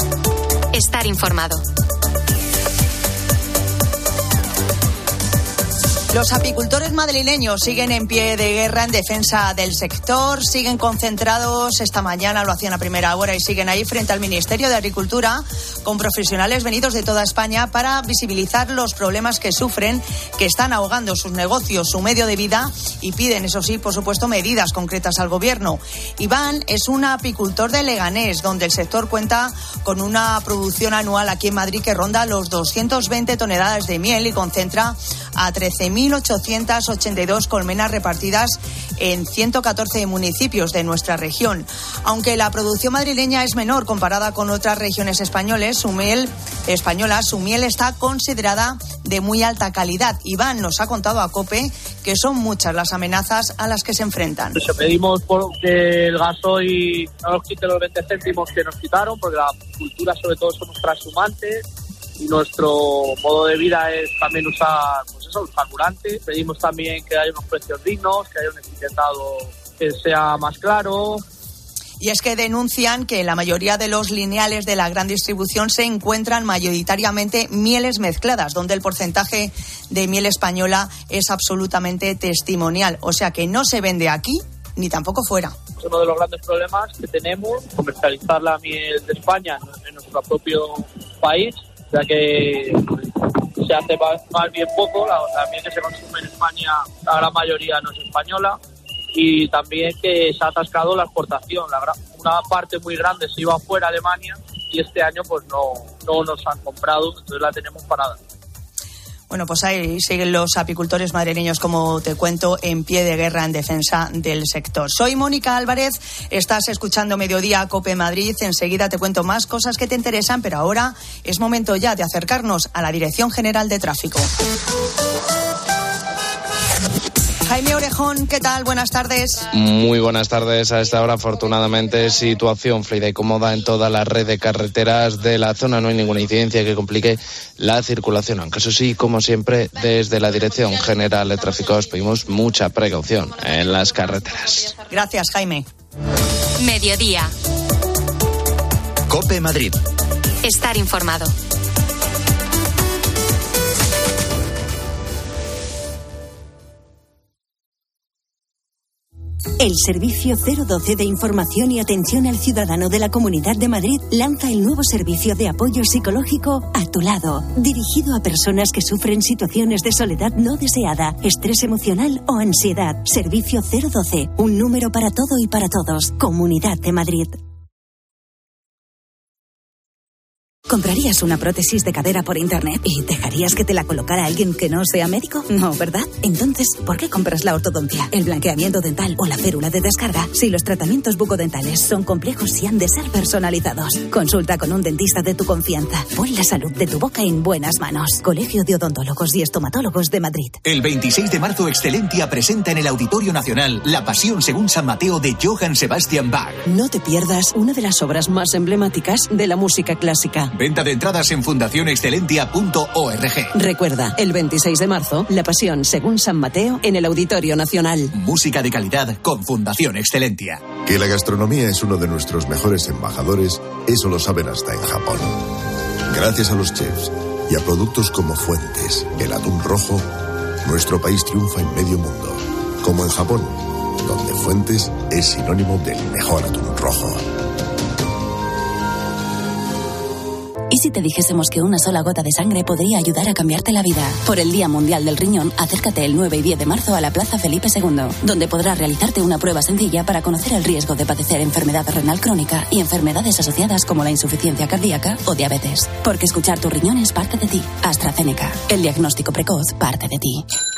Estar informado. Los apicultores madrileños siguen en pie de guerra en defensa del sector, siguen concentrados esta mañana, lo hacían a primera hora y siguen ahí frente al Ministerio de Agricultura con profesionales venidos de toda España para visibilizar los problemas que sufren, que están ahogando sus negocios, su medio de vida y piden, eso sí, por supuesto, medidas concretas al gobierno. Iván es un apicultor de Leganés, donde el sector cuenta con una producción anual aquí en Madrid que ronda los 220 toneladas de miel y concentra a 13.882 colmenas repartidas en 114 municipios de nuestra región. Aunque la producción madrileña es menor comparada con otras regiones españoles, su miel española, su miel está considerada de muy alta calidad. Iván nos ha contado a COPE que son muchas las amenazas a las que se enfrentan. Pues pedimos por que el gasoil no nos quite los 20 céntimos que nos quitaron, porque la cultura sobre todo somos transhumantes nuestro modo de vida es también usar pues eso, carburantes. Pedimos también que haya unos precios dignos, que haya un etiquetado que sea más claro, Y es que denuncian que la mayoría de los lineales de la gran distribución se encuentran mayoritariamente mieles mezcladas, donde el porcentaje de miel española es absolutamente testimonial. O sea que no se vende aquí ni tampoco fuera. Es uno de los grandes problemas que tenemos, comercializar la miel de España en nuestro propio país, ya que se hace más, bien poco, la, la miel que se consume en España, la gran mayoría no es española, y también que se ha atascado la exportación, la una parte muy grande se iba fuera a Alemania y este año pues no, no nos han comprado, entonces la tenemos parada. Bueno, pues ahí siguen los apicultores madrileños, como te cuento, en pie de guerra en defensa del sector. Soy Mónica Álvarez, estás escuchando Mediodía Cope Madrid. Enseguida te cuento más cosas que te interesan, pero ahora es momento ya de acercarnos a la Dirección General de Tráfico. Jaime Orejón, ¿qué tal? Buenas tardes. Muy buenas tardes. A esta hora, afortunadamente, situación fluida y cómoda en toda la red de carreteras de la zona. No hay ninguna incidencia que complique la circulación. Aunque eso sí, como siempre, desde la Dirección General de Tráfico os pedimos mucha precaución en las carreteras. Gracias, Jaime. Mediodía. COPE Madrid. Estar informado. El Servicio 012 de Información y Atención al Ciudadano de la Comunidad de Madrid lanza el nuevo servicio de apoyo psicológico A tu lado, dirigido a personas que sufren situaciones de soledad no deseada, estrés emocional o ansiedad. Servicio 012, un número para todo y para todos. Comunidad de Madrid. ¿Comprarías una prótesis de cadera por internet y dejarías que te la colocara alguien que no sea médico? No, ¿verdad? Entonces, ¿por qué compras la ortodoncia, el blanqueamiento dental o la férula de descarga si los tratamientos bucodentales son complejos y han de ser personalizados? Consulta con un dentista de tu confianza. Pon la salud de tu boca en buenas manos. Colegio de Odontólogos y Estomatólogos de Madrid. El 26 de marzo, Excelentia presenta en el Auditorio Nacional La Pasión según San Mateo de Johann Sebastian Bach. No te pierdas una de las obras más emblemáticas de la música clásica. Venta de entradas en fundacionexcelentia.org. Recuerda, el 26 de marzo, La Pasión según San Mateo en el Auditorio Nacional. Música de calidad con Fundación Excelentia. Que la gastronomía es uno de nuestros mejores embajadores, eso lo saben hasta en Japón. Gracias a los chefs y a productos como Fuentes, el atún rojo, nuestro país triunfa en medio mundo. Como en Japón, donde Fuentes es sinónimo del mejor atún rojo. Si te dijésemos que una sola gota de sangre podría ayudar a cambiarte la vida? Por el Día Mundial del Riñón, acércate el 9 y 10 de marzo a la Plaza Felipe II, donde podrás realizarte una prueba sencilla para conocer el riesgo de padecer enfermedad renal crónica y enfermedades asociadas como la insuficiencia cardíaca o diabetes. Porque escuchar tu riñón es parte de ti. AstraZeneca. El diagnóstico precoz parte de ti.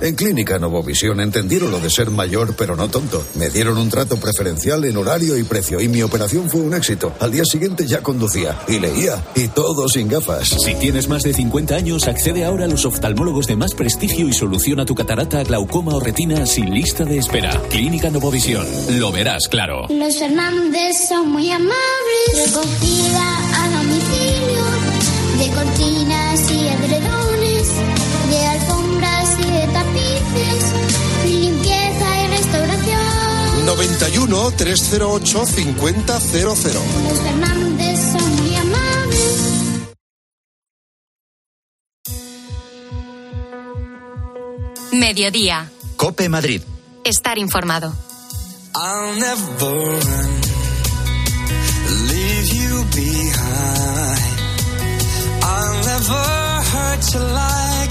En Clínica Novovisión entendieron lo de ser mayor pero no tonto. Me dieron un trato preferencial en horario y precio y mi operación fue un éxito. Al día siguiente ya conducía y leía y todo sin gafas. Si tienes más de 50 años, accede ahora a los oftalmólogos de más prestigio y soluciona tu catarata, glaucoma o retina sin lista de espera. Clínica Novovisión. Lo verás claro. Los Fernández son muy amables. Recogida a domicilio de cortinas 91 308 5000. Los Fernández son muy amables. Mediodía. Cope Madrid. Estar informado. I'll never run,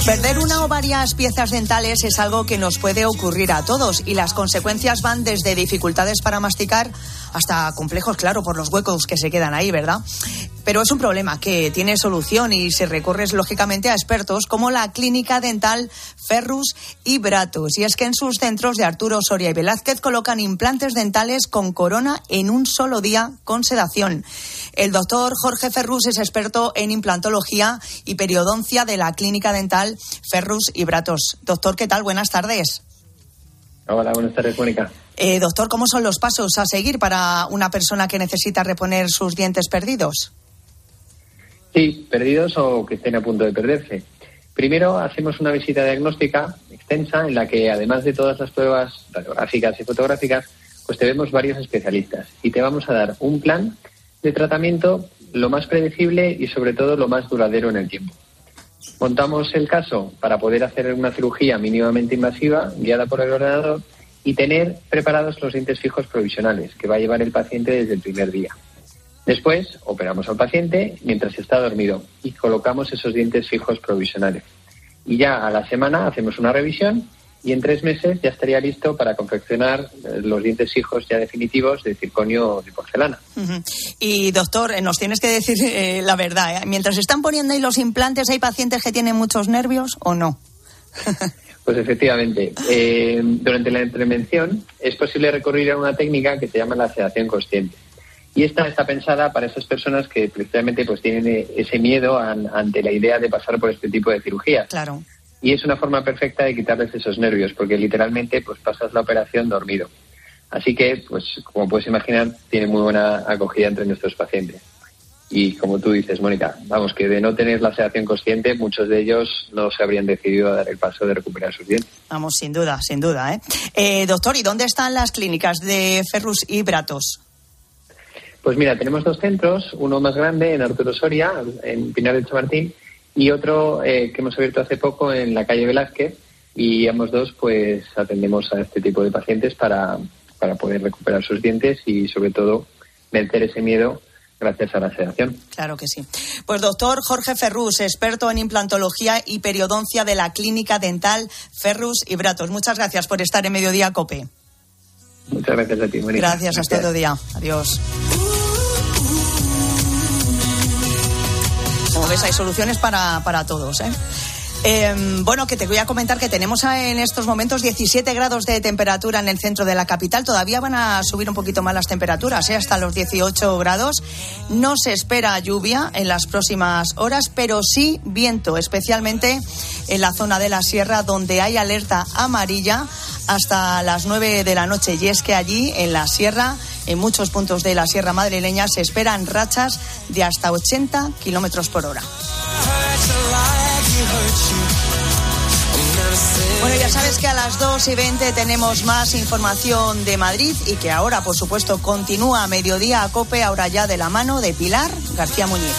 Perder una o varias piezas dentales es algo que nos puede ocurrir a todos y las consecuencias van desde dificultades para masticar hasta complejos, claro, por los huecos que se quedan ahí, ¿verdad? Pero es un problema que tiene solución y se recurre lógicamente a expertos como la clínica dental Ferrus y Bratus. Y es que en sus centros de Arturo Soria y Velázquez colocan implantes dentales con corona en un solo día con sedación. El doctor Jorge Ferrus es experto en implantología y periodoncia de la clínica dental Ferrus y Bratus. Doctor, ¿qué tal? Buenas tardes. Hola, buenas tardes, Mónica. Eh, doctor, ¿cómo son los pasos a seguir para una persona que necesita reponer sus dientes perdidos? Sí, perdidos o que estén a punto de perderse. Primero hacemos una visita diagnóstica extensa en la que, además de todas las pruebas radiográficas y fotográficas, pues te vemos varios especialistas y te vamos a dar un plan de tratamiento lo más predecible y sobre todo lo más duradero en el tiempo. Montamos el caso para poder hacer una cirugía mínimamente invasiva guiada por el ordenador y tener preparados los dientes fijos provisionales que va a llevar el paciente desde el primer día. Después operamos al paciente mientras está dormido y colocamos esos dientes fijos provisionales. Y ya a la semana hacemos una revisión y en tres meses ya estaría listo para confeccionar eh, los dientes fijos ya definitivos de circonio o de porcelana. Y doctor, eh, nos tienes que decir eh, la verdad. ¿eh? Mientras están poniendo ahí los implantes, ¿hay pacientes que tienen muchos nervios o no? Pues efectivamente, eh, durante la intervención es posible recurrir a una técnica que se llama la sedación consciente. Y esta está pensada para esas personas que precisamente pues tienen eh, ese miedo an- ante la idea de pasar por este tipo de cirugías. Claro. Y es una forma perfecta de quitarles esos nervios, porque literalmente pues pasas la operación dormido. Así que, pues como puedes imaginar, tiene muy buena acogida entre nuestros pacientes. y como tú dices, Mónica, vamos, que de no tener la sedación consciente, muchos de ellos no se habrían decidido a dar el paso de recuperar sus dientes. Vamos, sin duda, sin duda. ¿eh? Eh, doctor, ¿y dónde están las clínicas de Ferrus y Bratos? Pues mira, tenemos dos centros, uno más grande en Arturo Soria, en Pinar de Chamartín, y otro eh, que hemos abierto hace poco en la calle Velázquez, y ambos dos pues atendemos a este tipo de pacientes para, para poder recuperar sus dientes y sobre todo vencer ese miedo gracias a la sedación. Claro que sí. Pues doctor Jorge Ferrus, experto en implantología y periodoncia de la Clínica Dental Ferrus y Bratos. Muchas gracias por estar en Mediodía Cope. Muchas gracias a ti, Mónica. Gracias, hasta otro día. Adiós. Ves, hay soluciones para, para todos, ¿eh? Eh, bueno, que te voy a comentar que tenemos en estos momentos 17 grados de temperatura en el centro de la capital. Todavía van a subir un poquito más las temperaturas, ¿eh? hasta los 18 grados. No se espera lluvia en las próximas horas, pero sí viento, especialmente en la zona de la sierra donde hay alerta amarilla hasta las 9 de la noche. Y es que allí, en la sierra, en muchos puntos de la sierra madrileña, se esperan rachas de hasta 80 kilómetros por hora. Bueno, ya sabes que a las 2 y 20 tenemos más información de Madrid y que ahora, por supuesto, continúa a mediodía a cope, ahora ya de la mano de Pilar García Muñiz.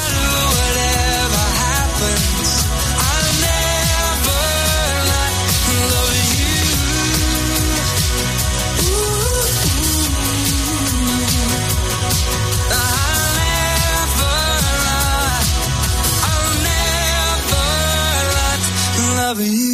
love you.